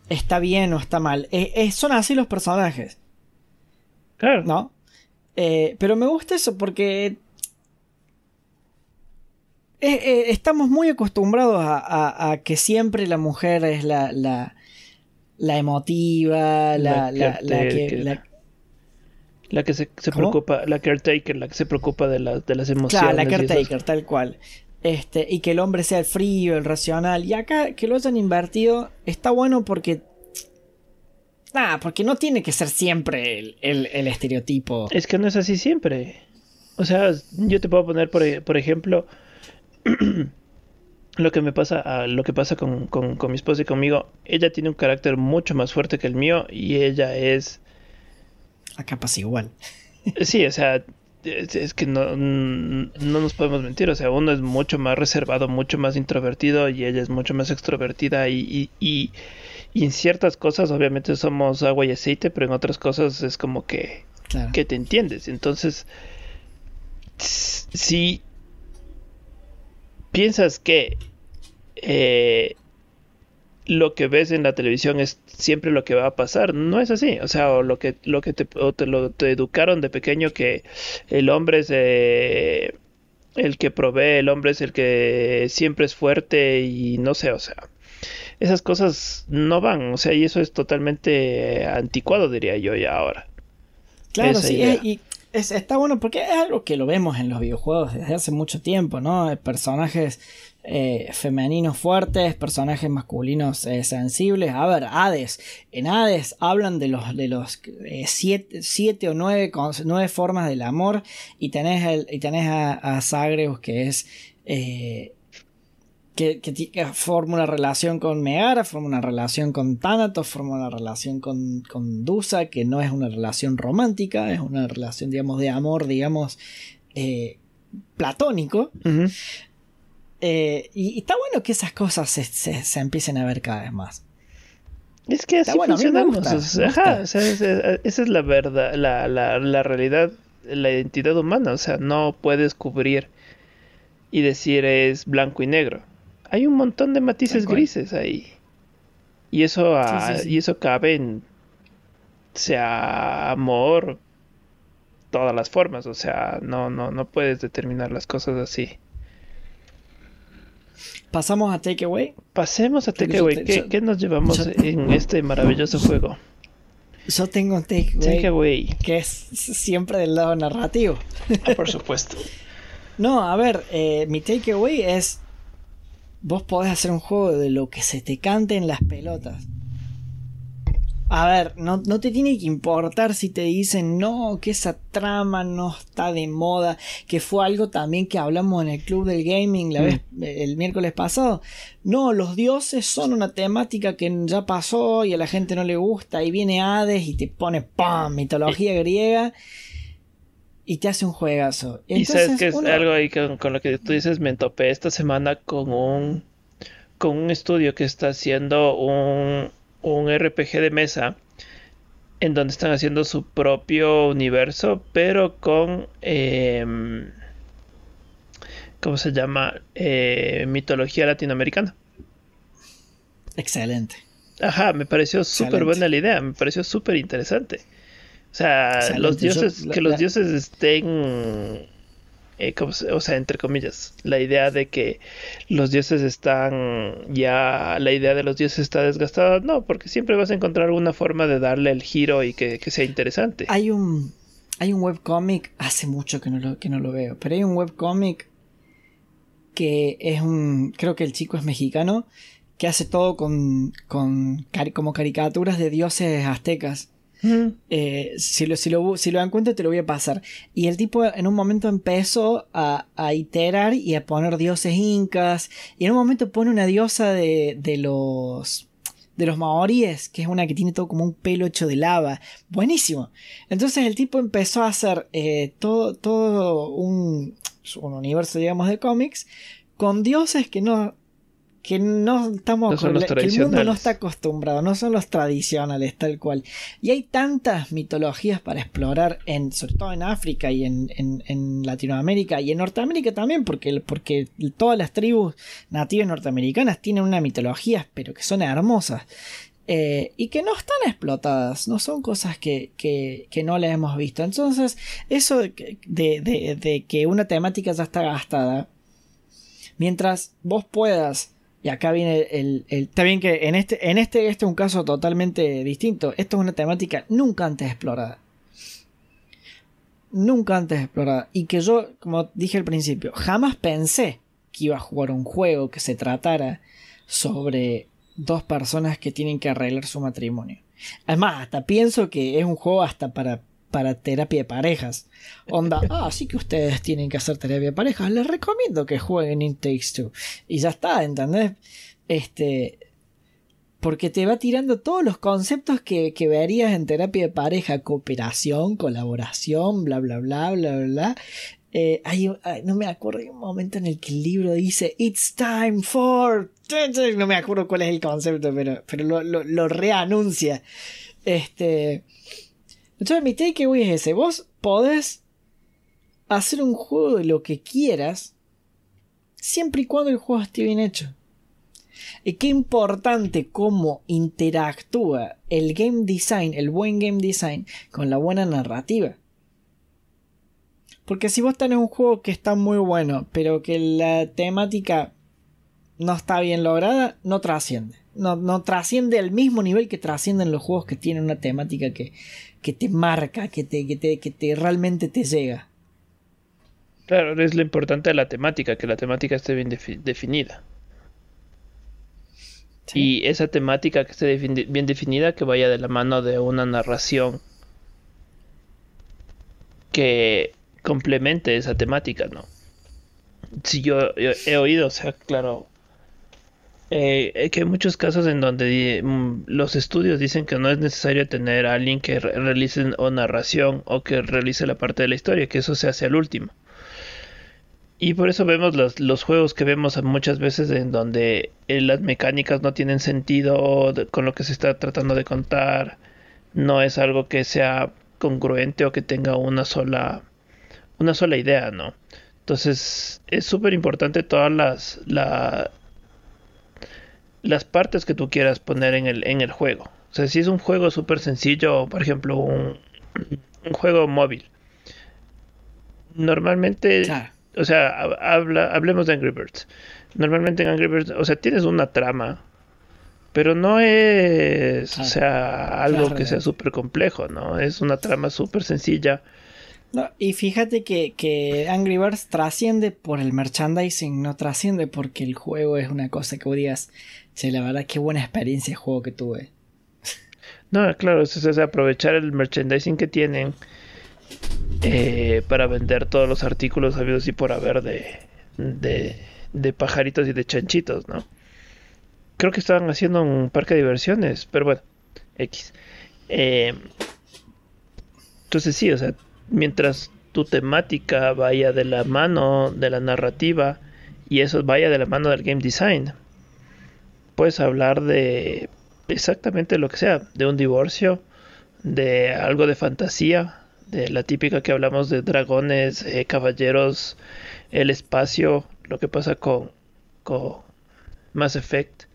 está bien o está mal. son así los personajes. Claro. ¿No? Eh, pero me gusta eso porque. Eh, estamos muy acostumbrados a, que siempre la mujer es la, la, la emotiva, la, la, que, la que se, preocupa, la caretaker, la que se preocupa de, de las emociones. Claro, la caretaker, tal cual. Este, y que el hombre sea el frío, el racional. Y acá que lo hayan invertido está bueno porque. Nada, porque no tiene que ser siempre el, el, estereotipo. Es que no es así siempre. O sea, yo te puedo poner, por, por ejemplo, lo que me pasa, lo que pasa con, con, con mi esposa y conmigo. Ella tiene un carácter mucho más fuerte que el mío y ella es Acá pasa igual. Sí, o sea, es, que no, no, nos podemos mentir. O sea, uno es mucho más reservado, mucho más introvertido y ella es mucho más extrovertida. Y, y, y, en ciertas cosas, obviamente, somos agua y aceite, pero en otras cosas es como que, que te entiendes. Entonces, si piensas que eh, lo que ves en la televisión es siempre lo que va a pasar. No es así. O sea, o lo que, lo que te, te, lo, te educaron de pequeño que el hombre es eh, el que provee, el hombre es el que siempre es fuerte y no sé, o sea. Esas cosas no van, o sea, y eso es totalmente anticuado, diría yo, ya ahora. Claro, sí, y está bueno porque es algo que lo vemos en los videojuegos desde hace mucho tiempo, ¿no? Personajes eh, femeninos fuertes, personajes masculinos eh, sensibles. A ver, Hades. En Hades hablan de los, de los eh, siete, o nueve, nueve, formas del amor. Y tenés, el, y tenés a, a Zagreus que es. Que, que, forma una relación con Megara, forma una relación con Thanatos, forma una relación con, con Dusa, que no es una relación romántica, es una relación, digamos, de amor, digamos, platónico. Eh, y, está bueno que esas cosas se, se, empiecen a ver cada vez más. Es que así bueno, funcionamos. Ajá, esa es la verdad, la, la, la, realidad, la identidad humana. O sea, no puedes cubrir y decir es blanco y negro. Hay un montón de matices grises ahí. Y eso, y eso cabe en sea amor, todas las formas. O sea, no, no, no puedes determinar las cosas así. ¿Pasamos a Takeaway? Pasemos a Takeaway. ¿Qué, ¿Qué, nos llevamos en este maravilloso juego? Yo tengo un takeaway, que es siempre del lado narrativo. Ah, por supuesto. no, a ver, eh, mi takeaway es vos podés hacer un juego de lo que se te cante en las pelotas. A ver, no, te tiene que importar si te dicen no, que esa trama no está de moda, que fue algo también que hablamos en el club del gaming la mm. vez, el miércoles pasado. No, los dioses son una temática que ya pasó y a la gente no le gusta y viene Hades y te pone ¡pam! mitología griega y te hace un juegazo. y sabes que es algo ahí con, con, lo que tú dices, me topé esta semana con un con un estudio que está haciendo un un RPG de mesa en donde están haciendo su propio universo, pero con... Em, ¿Cómo se llama? Eh, mitología latinoamericana. Excelente. Ajá, me pareció súper buena la idea, me pareció súper interesante. O sea, los dioses, que los dioses estén eh, o sea, entre comillas, la idea de que los dioses están ya, la idea de los dioses está desgastada, no, porque siempre vas a encontrar una forma de darle el giro y que, sea interesante. Hay un, hay un webcómic, hace mucho que no, lo, que no lo veo, pero hay un webcómic que es un, creo que el chico es mexicano, que hace todo con, con como caricaturas de dioses aztecas. Eh, si, lo, si, lo, si lo te lo voy a pasar. Y el tipo en un momento empezó a, a, iterar y a poner dioses incas. Y en un momento pone una diosa de, de los de los maoríes, que es una que tiene todo como un pelo hecho de lava. Buenísimo. Entonces el tipo empezó a hacer eh, todo, todo un, un universo, digamos, de cómics con dioses que no que no estamos que el mundo no está acostumbrado, no son los tradicionales tal cual. Y hay tantas mitologías para explorar en, sobre todo en África y en, en, Latinoamérica y en Norteamérica también, porque, porque todas las tribus nativas norteamericanas tienen una mitología, pero que son hermosas. Eh, y que no están explotadas, no son cosas que, que, que no le hemos visto. Entonces, eso de, de, de que una temática ya está gastada, mientras vos puedas y acá viene el, Está bien que en este, en este, este es un caso totalmente distinto. Esto es una temática nunca antes explorada. Nunca antes explorada. Y que yo, como dije al principio, jamás pensé que iba a jugar un juego que se tratara sobre dos personas que tienen que arreglar su matrimonio. Además, hasta pienso que es un juego hasta para para terapia de parejas. Onda, ah, sí que ustedes tienen que hacer terapia de parejas. Les recomiendo que jueguen In Takes Two. Y ya está, ¿entendés? Este. Porque te va tirando todos los conceptos que, que verías en terapia de pareja: cooperación, colaboración, bla, bla, bla, bla, bla. Eh, no me acuerdo, hay un momento en el que el libro dice It's time for. No me acuerdo cuál es el concepto, pero, pero lo, lo, lo reanuncia. Este. Entonces mi takeaway es ese. Vos podés hacer un juego de lo que quieras siempre y cuando el juego esté bien hecho. Y qué importante cómo interactúa el game design, el buen game design, con la buena narrativa. Porque si vos tenés un juego que está muy bueno, pero que la temática no está bien lograda, no trasciende. No, no trasciende al mismo nivel que trascienden los juegos que tienen una temática que, que te marca, que te, que te, que te realmente te llega. Claro, es lo importante de la temática, que la temática esté bien definida. Y esa temática que esté bien definida, que vaya de la mano de una narración que complemente esa temática, ¿no? Si yo he oído, o sea, claro, eh, que hay muchos casos en donde mm, los estudios dicen que no es necesario tener a alguien que realice o narración o que realice la parte de la historia, que eso se hace al último. Y por eso vemos los, juegos que vemos muchas veces en donde eh, las mecánicas no tienen sentido con lo que se está tratando de contar, no es algo que sea congruente o que tenga una sola una sola idea, ¿no? Entonces es súper importante todas las la, las partes que tú quieras poner en el, en el juego. O sea, si es un juego súper sencillo, por ejemplo, un, un, juego móvil. Normalmente, o sea, habla, hablemos de Angry Birds. Normalmente en Angry Birds, o sea, tienes una trama, pero no es, o sea, algo que sea súper complejo, ¿no? Es una trama súper sencilla. No, y fíjate que, que, Angry Birds trasciende por el merchandising, no trasciende porque el juego es una cosa que digas, Sí, la verdad, qué buena experiencia de juego que tuve. No, claro, eso es aprovechar el merchandising que tienen eh, para vender todos los artículos habidos y por haber de, de, pajaritos y de chanchitos, ¿no? Creo que estaban haciendo un parque de diversiones, pero bueno, X. Eh, entonces sí, o sea, mientras tu temática vaya de la mano de la narrativa y eso vaya de la mano del game design, puedes hablar de exactamente lo que sea, de un divorcio, de algo de fantasía, de la típica que hablamos de dragones, eh, caballeros, el espacio, lo que pasa con, con Mass Effect.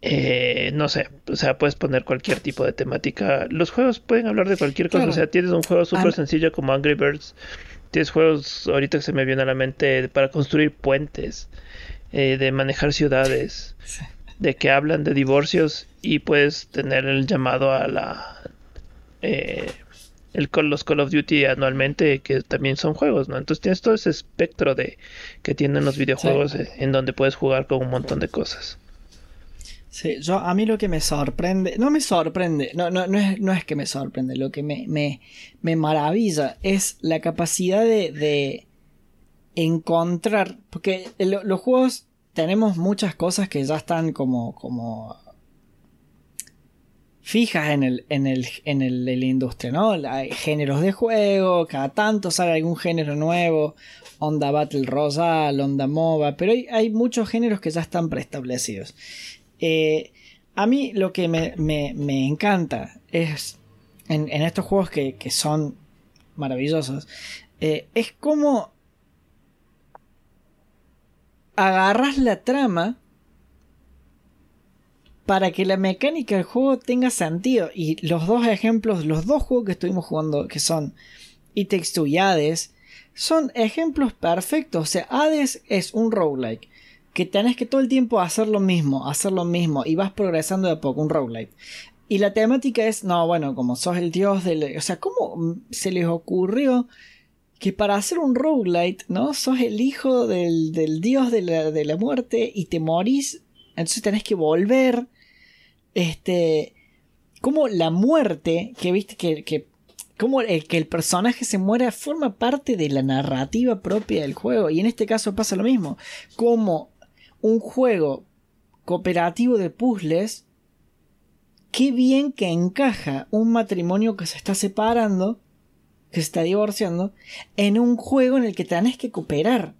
Eh, no sé, o sea, puedes poner cualquier tipo de temática. Los juegos pueden hablar de cualquier cosa. O sea, tienes un juego súper sencillo como Angry Birds. Tienes juegos, ahorita que se me viene a la mente, para construir puentes. Eh, de manejar ciudades, de que hablan de divorcios y puedes tener el llamado a la... Eh, el, los Call of Duty anualmente, que también son juegos, ¿no? Entonces tienes todo ese espectro de que tienen los videojuegos eh, en donde puedes jugar con un montón de cosas. Sí, yo a mí lo que me sorprende, no me sorprende, no, no, no, es, no es que me sorprende, lo que me, me, me maravilla es la capacidad de, de encontrar, porque los juegos tenemos muchas cosas que ya están como, como fijas en, el, en, el, en, el, la industria, ¿no? Hay géneros de juego, cada tanto sale algún género nuevo, onda Battle Royale, onda MOBA, pero hay, hay muchos géneros que ya están preestablecidos. Eh, a mí lo que me, me, encanta es en, en, estos juegos que, que son maravillosos, eh, es como agarras la trama para que la mecánica del juego tenga sentido. Y los dos ejemplos, los dos juegos que estuvimos jugando, que son It Takes y Hades, son ejemplos perfectos. O sea, Hades es un roguelike. Que tenés que todo el tiempo hacer lo mismo, hacer lo mismo, y vas progresando de a poco, un roguelike. Y la temática es, no, bueno, como sos el dios del... O sea, ¿cómo se les ocurrió que para hacer un roguelite, ¿no? Sos el hijo del, del dios de la, de la, muerte y te morís, entonces tenés que volver este, como la muerte, que viste que, que como el, que el personaje se muera forma parte de la narrativa propia del juego. Y en este caso pasa lo mismo. Como un juego cooperativo de puzzles, qué bien que encaja un matrimonio que se está separando, que se está divorciando, en un juego en el que tenés que cooperar.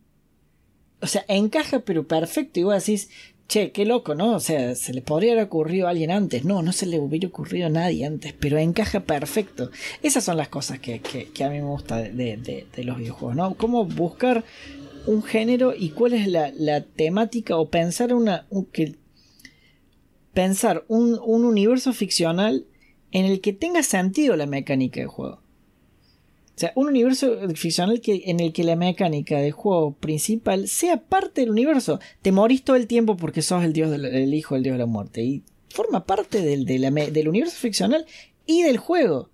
O sea, encaja pero perfecto. Y vos decís, che, qué loco, ¿no? O sea, se le podría haber ocurrido a alguien antes. No, no se le hubiera ocurrido a nadie antes, pero encaja perfecto. Esas son las cosas que, que, a mí me gusta de, los videojuegos, ¿no? Cómo buscar un género y cuál es la, la temática o pensar una... que, pensar un, un universo ficcional en el que tenga sentido la mecánica del juego. O sea, un universo ficcional que, en el que la mecánica del juego principal sea parte del universo. Te morís todo el tiempo porque sos el dios del hijo del dios de la muerte. Y forma parte del, del universo ficcional y del juego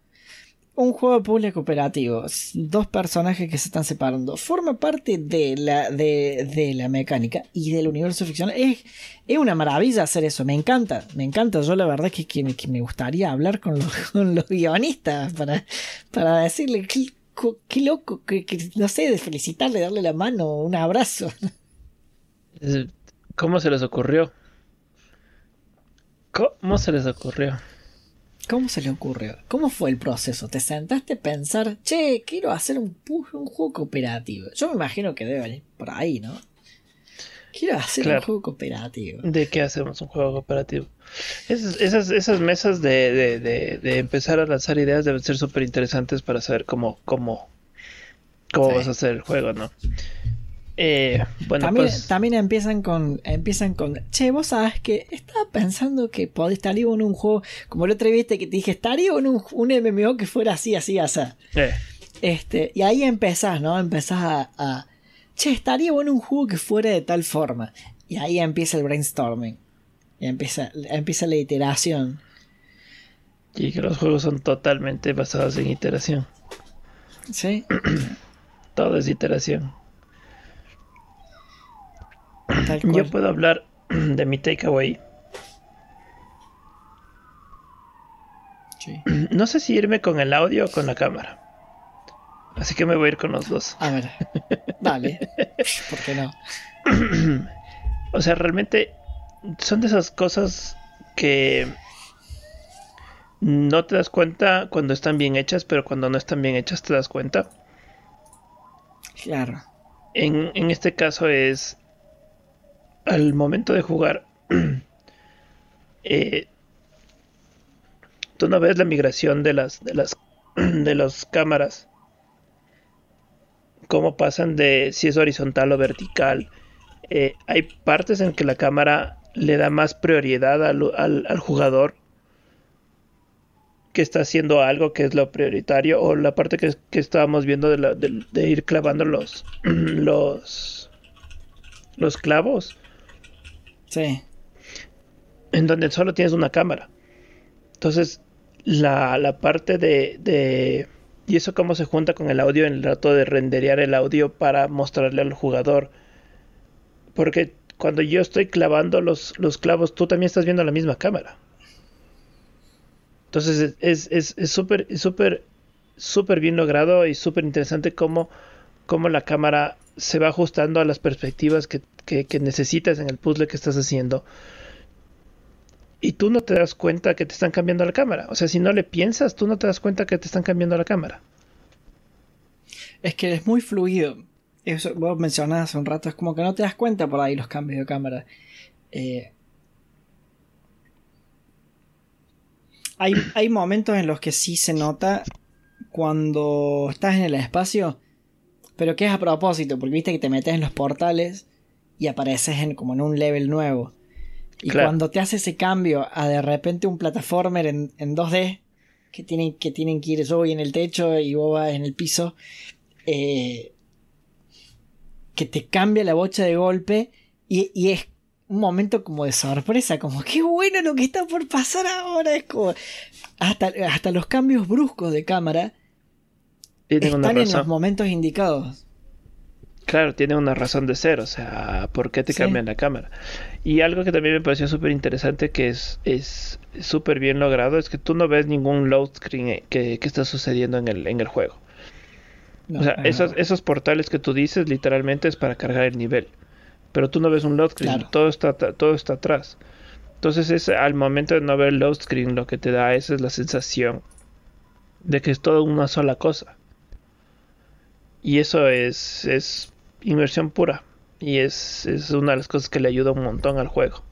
un juego de puzzle cooperativo, dos personajes que se están separando, forma parte de la, de, la mecánica y del universo ficcional. Es, es, una maravilla hacer eso, me encanta, me encanta. Yo la verdad es que, me, gustaría hablar con los, con los guionistas para, para decirle qué, qué loco, que, no sé, de felicitarle, darle la mano, un abrazo. ¿Cómo se les ocurrió? ¿Cómo se les ocurrió? ¿Cómo se le ocurrió? ¿Cómo fue el proceso? ¿Te sentaste a pensar, che, quiero hacer un, un juego cooperativo? Yo me imagino que debe venir por ahí, ¿no? Quiero hacer un juego cooperativo. ¿De qué hacemos un juego cooperativo? Esas, esas, mesas de, de, empezar a lanzar ideas deben ser súper interesantes para saber cómo, cómo, cómo vas a hacer el juego, ¿no? Eh, bueno, también, pues... también empiezan con, empiezan con, che, vos sabes que estaba pensando que podés estaría en un juego, como otro viste que te dije, estaría en un, un MMO que fuera así, así, así. Eh. Este, y ahí empezás, ¿no? Empezás a, che, estaría en un juego que fuera de tal forma. Y ahí empieza el brainstorming. Y empieza, empieza la iteración. Y que los juegos son totalmente basados en iteración. Sí. Todo es iteración. Yo puedo hablar de mi takeaway. No sé si irme con el audio o con la cámara. Así que me voy a ir con los dos. A ver. Vale. ¿Por qué no? o sea, realmente son de esas cosas que no te das cuenta cuando están bien hechas, pero cuando no están bien hechas te das cuenta. Claro. En, en este caso es al momento de jugar, eh, tú no ves la migración de las, de las, de las cámaras, cómo pasan de si es horizontal o vertical. Eh, hay partes en que la cámara le da más prioridad al, al, jugador que está haciendo algo que es lo prioritario o la parte que, que estábamos viendo de, de, ir clavando los los los clavos Sí. En donde solo tienes una cámara. Entonces, la, la parte de, de, Y eso cómo se junta con el audio en el rato de renderear el audio para mostrarle al jugador. Porque cuando yo estoy clavando los, los clavos, tú también estás viendo la misma cámara. Entonces es súper, es, súper, súper bien logrado y súper interesante cómo, cómo, la cámara se va ajustando a las perspectivas que, necesitas en el puzzle que estás haciendo. Y tú no te das cuenta que te están cambiando la cámara. O sea, si no le piensas, tú no te das cuenta que te están cambiando la cámara. Es que es muy fluido. Eso vos mencionabas hace un rato, es como que no te das cuenta por ahí los cambios de cámara. Eh, hay, momentos en los que sí se nota cuando estás en el espacio, pero que es a propósito, porque viste que te metes en los portales y apareces en, como en un level nuevo. Y cuando te hace ese cambio a de repente un plataformer en, 2D, que tienen, que tienen que ir yo voy en el techo y vos vas en el piso, eh, que te cambia la bocha de golpe y, y es un momento como de sorpresa, como qué bueno lo que está por pasar ahora. Es como. Hasta, hasta los cambios bruscos de cámara están en los momentos indicados. Claro, tiene una razón de ser, o sea, ¿por qué te cambian la cámara? Y algo que también me pareció súper interesante, que es súper bien logrado, es que tú no ves ningún load screen que, está sucediendo en el, en el juego. o sea, esos, esos portales que tú dices literalmente es para cargar el nivel pero tú no ves un load screen, todo, está, todo está atrás. Entonces es al momento de no ver el load screen lo que te da esa es la sensación de que es todo una sola cosa. Y eso es, es inmersión pura. Y es, es una de las cosas que le ayuda un montón al juego.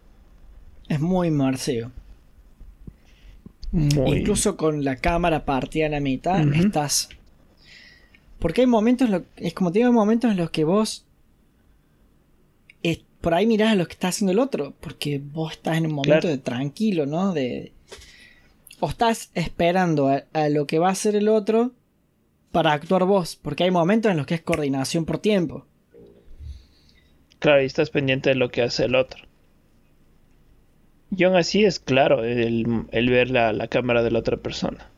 Es muy inmersivo. Incluso con la cámara partida en la mitad, estás. Porque hay momentos, es como te digo, hay momentos en los que vos por ahí mirás a lo que está haciendo el otro, porque vos estás en un momento de tranquilo, ¿no? De, o estás esperando a, lo que va a hacer el otro para actuar vos, porque hay momentos en los que es coordinación por tiempo. Claro, y estás pendiente de lo que hace el otro. Y aún así es claro el, ver la, la cámara de la otra persona.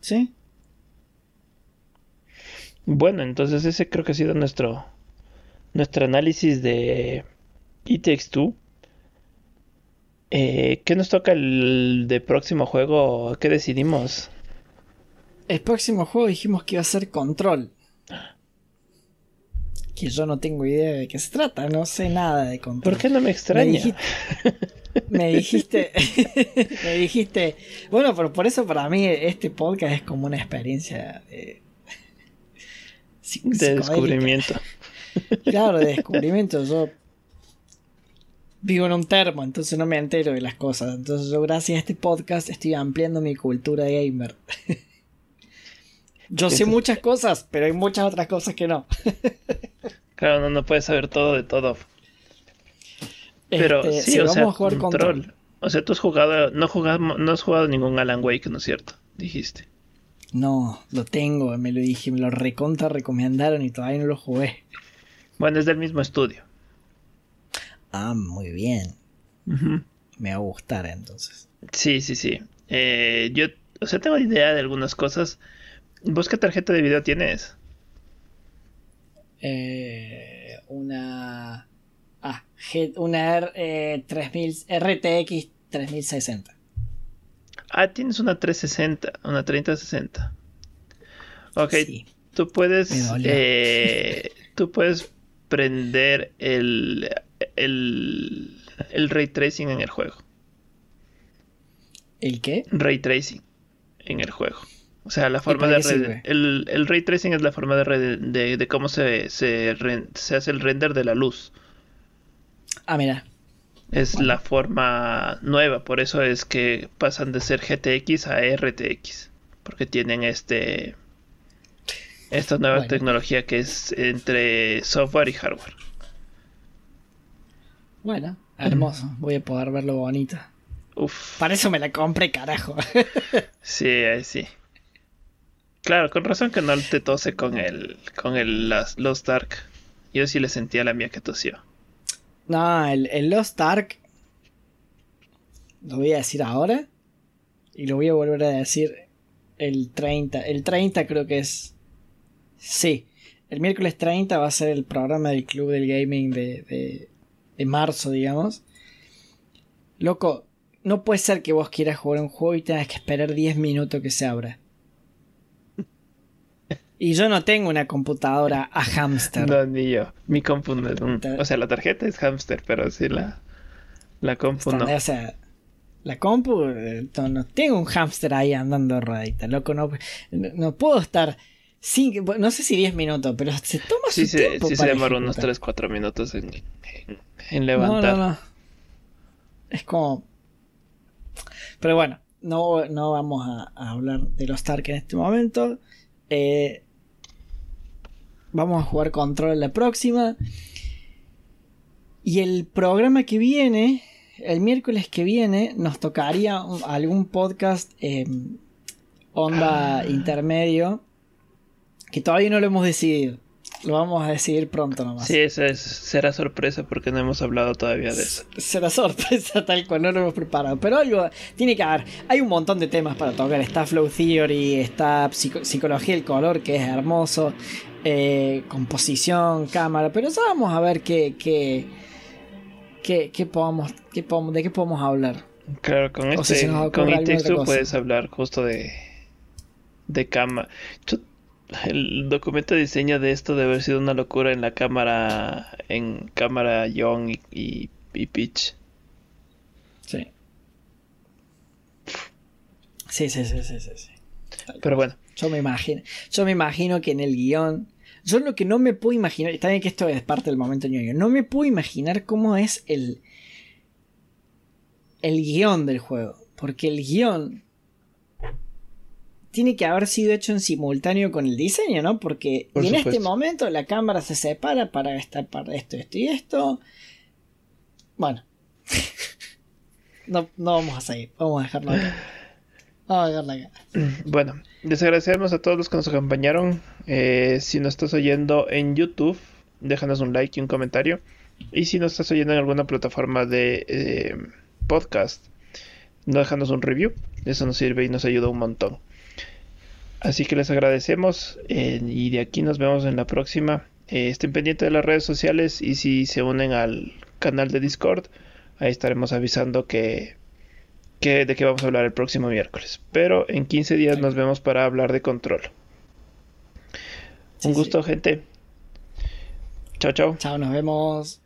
Sí. Bueno, entonces ese creo que ha sido nuestro, nuestro análisis de It Takes Two. Eh, ¿Qué nos toca el de próximo juego? ¿Qué decidimos? El próximo juego dijimos que iba a ser Control. Que yo no tengo idea de qué se trata, no sé nada de Control. ¿Por qué no me extraña? Me dijiste, me dijiste, bueno, pero por eso para mí este podcast es como una experiencia de, de descubrimiento. Claro, de descubrimiento. Yo vivo en un termo, entonces no me entero de las cosas. Entonces yo gracias a este podcast estoy ampliando mi cultura de gamer. Yo sé muchas cosas, pero hay muchas otras cosas que no. Claro, no, no puedes saber todo de todo. Pero este, sí, o sea, control. O sea, tú has jugado, no, jugado, no has jugado ningún Alan Wake, ¿no es cierto? Dijiste. No, lo tengo, me lo dije, me lo recontra recomendaron y todavía no lo jugué. Bueno, es del mismo estudio. Ah, muy bien. Me va a gustar entonces. Sí, sí, sí. Eh, yo, o sea, tengo idea de algunas cosas. ¿Vos qué tarjeta de video tienes? Eh, una. Ah, una R, 3000, RTX 3060. Ah, tienes una 360, una 3060. Ok, tú puedes. Eh, tú puedes prender el, el, el ray tracing en el juego. ¿El qué? Ray tracing en el juego. O sea, la forma de... El, el, ray tracing es la forma de, de, de cómo se, se, se, hace el render de la luz. Ah, mira. Es la forma nueva, por eso es que pasan de ser GTX a RTX. Porque tienen este esta nueva tecnología que es entre software y hardware. Bueno, hermoso. Voy a poder verlo bonito. Uf. Para eso me la compré, carajo. sí, sí. Claro, con razón que no te tose con el con el Lost Ark. Yo sí le sentía la mía que tosió. No, el, el Lost Ark lo voy a decir ahora y lo voy a volver a decir el 30. El 30 creo que es Sí, el miércoles 30 va a ser el programa del Club del Gaming de, de marzo, digamos. Loco, no puede ser que vos quieras jugar un juego y tengas que esperar 10 minutos que se abra. Y yo no tengo una computadora a hamster. No, ni yo. Mi compu no es un... O sea, la tarjeta es hamster, pero sí la, la compu no. O sea, la compu, eh, no, tengo un hamster ahí andando rodita, loco. No, no puedo estar... no sé si 10 minutos, pero se toma sí, su tiempo. Sí, se demora unos 3, 4 minutos en, en, levantar. No, no, no. Es como... Pero bueno, no, no vamos a, a hablar de los Stark en este momento. Eh, Vamos a jugar control la próxima. Y el programa que viene, el miércoles que viene, nos tocaría algún podcast em, onda ah. intermedio. Que todavía no lo hemos decidido. Lo vamos a decidir pronto nomás. Sí, esa será sorpresa porque no hemos hablado todavía de eso. Será sorpresa tal cual, no lo hemos preparado. Pero algo tiene que haber. Hay un montón de temas para tocar. Está Flow Theory, está Psicología del Color, que es hermoso. Eh, composición, cámara, pero ya vamos a ver qué, qué, qué, podamos, qué podemos, de qué podemos hablar. Claro, con este, con texto puedes hablar justo de, de cámara. El documento de diseño de esto debe haber sido una locura en la cámara, en cámara Young y, y, Pitch. Sí. Sí, sí, sí, sí, sí. Pero bueno. Yo me imagino, yo me imagino que en el guion yo lo que no me puedo imaginar, está bien que esto es parte del momento ñoño, no me puedo imaginar cómo es el, el guion del juego. Porque el guion tiene que haber sido hecho en simultáneo con el diseño, ¿no? Porque en este momento la cámara se separa para estar para esto, esto y esto. Bueno. no, no vamos a seguir, vamos a dejarlo acá. Vamos a dejarlo acá. Bueno, les agradecemos a todos los que nos acompañaron. Eh, si nos estás oyendo en YouTube, déjanos un like y un comentario. Y si nos estás oyendo en alguna plataforma de eh, podcast, no déjanos un review. Eso nos sirve y nos ayuda un montón. Así que les agradecemos eh, y de aquí nos vemos en la próxima. estén pendientes de las redes sociales y si se unen al canal de Discord, ahí estaremos avisando que de qué vamos a hablar el próximo miércoles. Pero en 15 días nos vemos para hablar de control. Un gusto, gente. Chao, chao. Chao, nos vemos.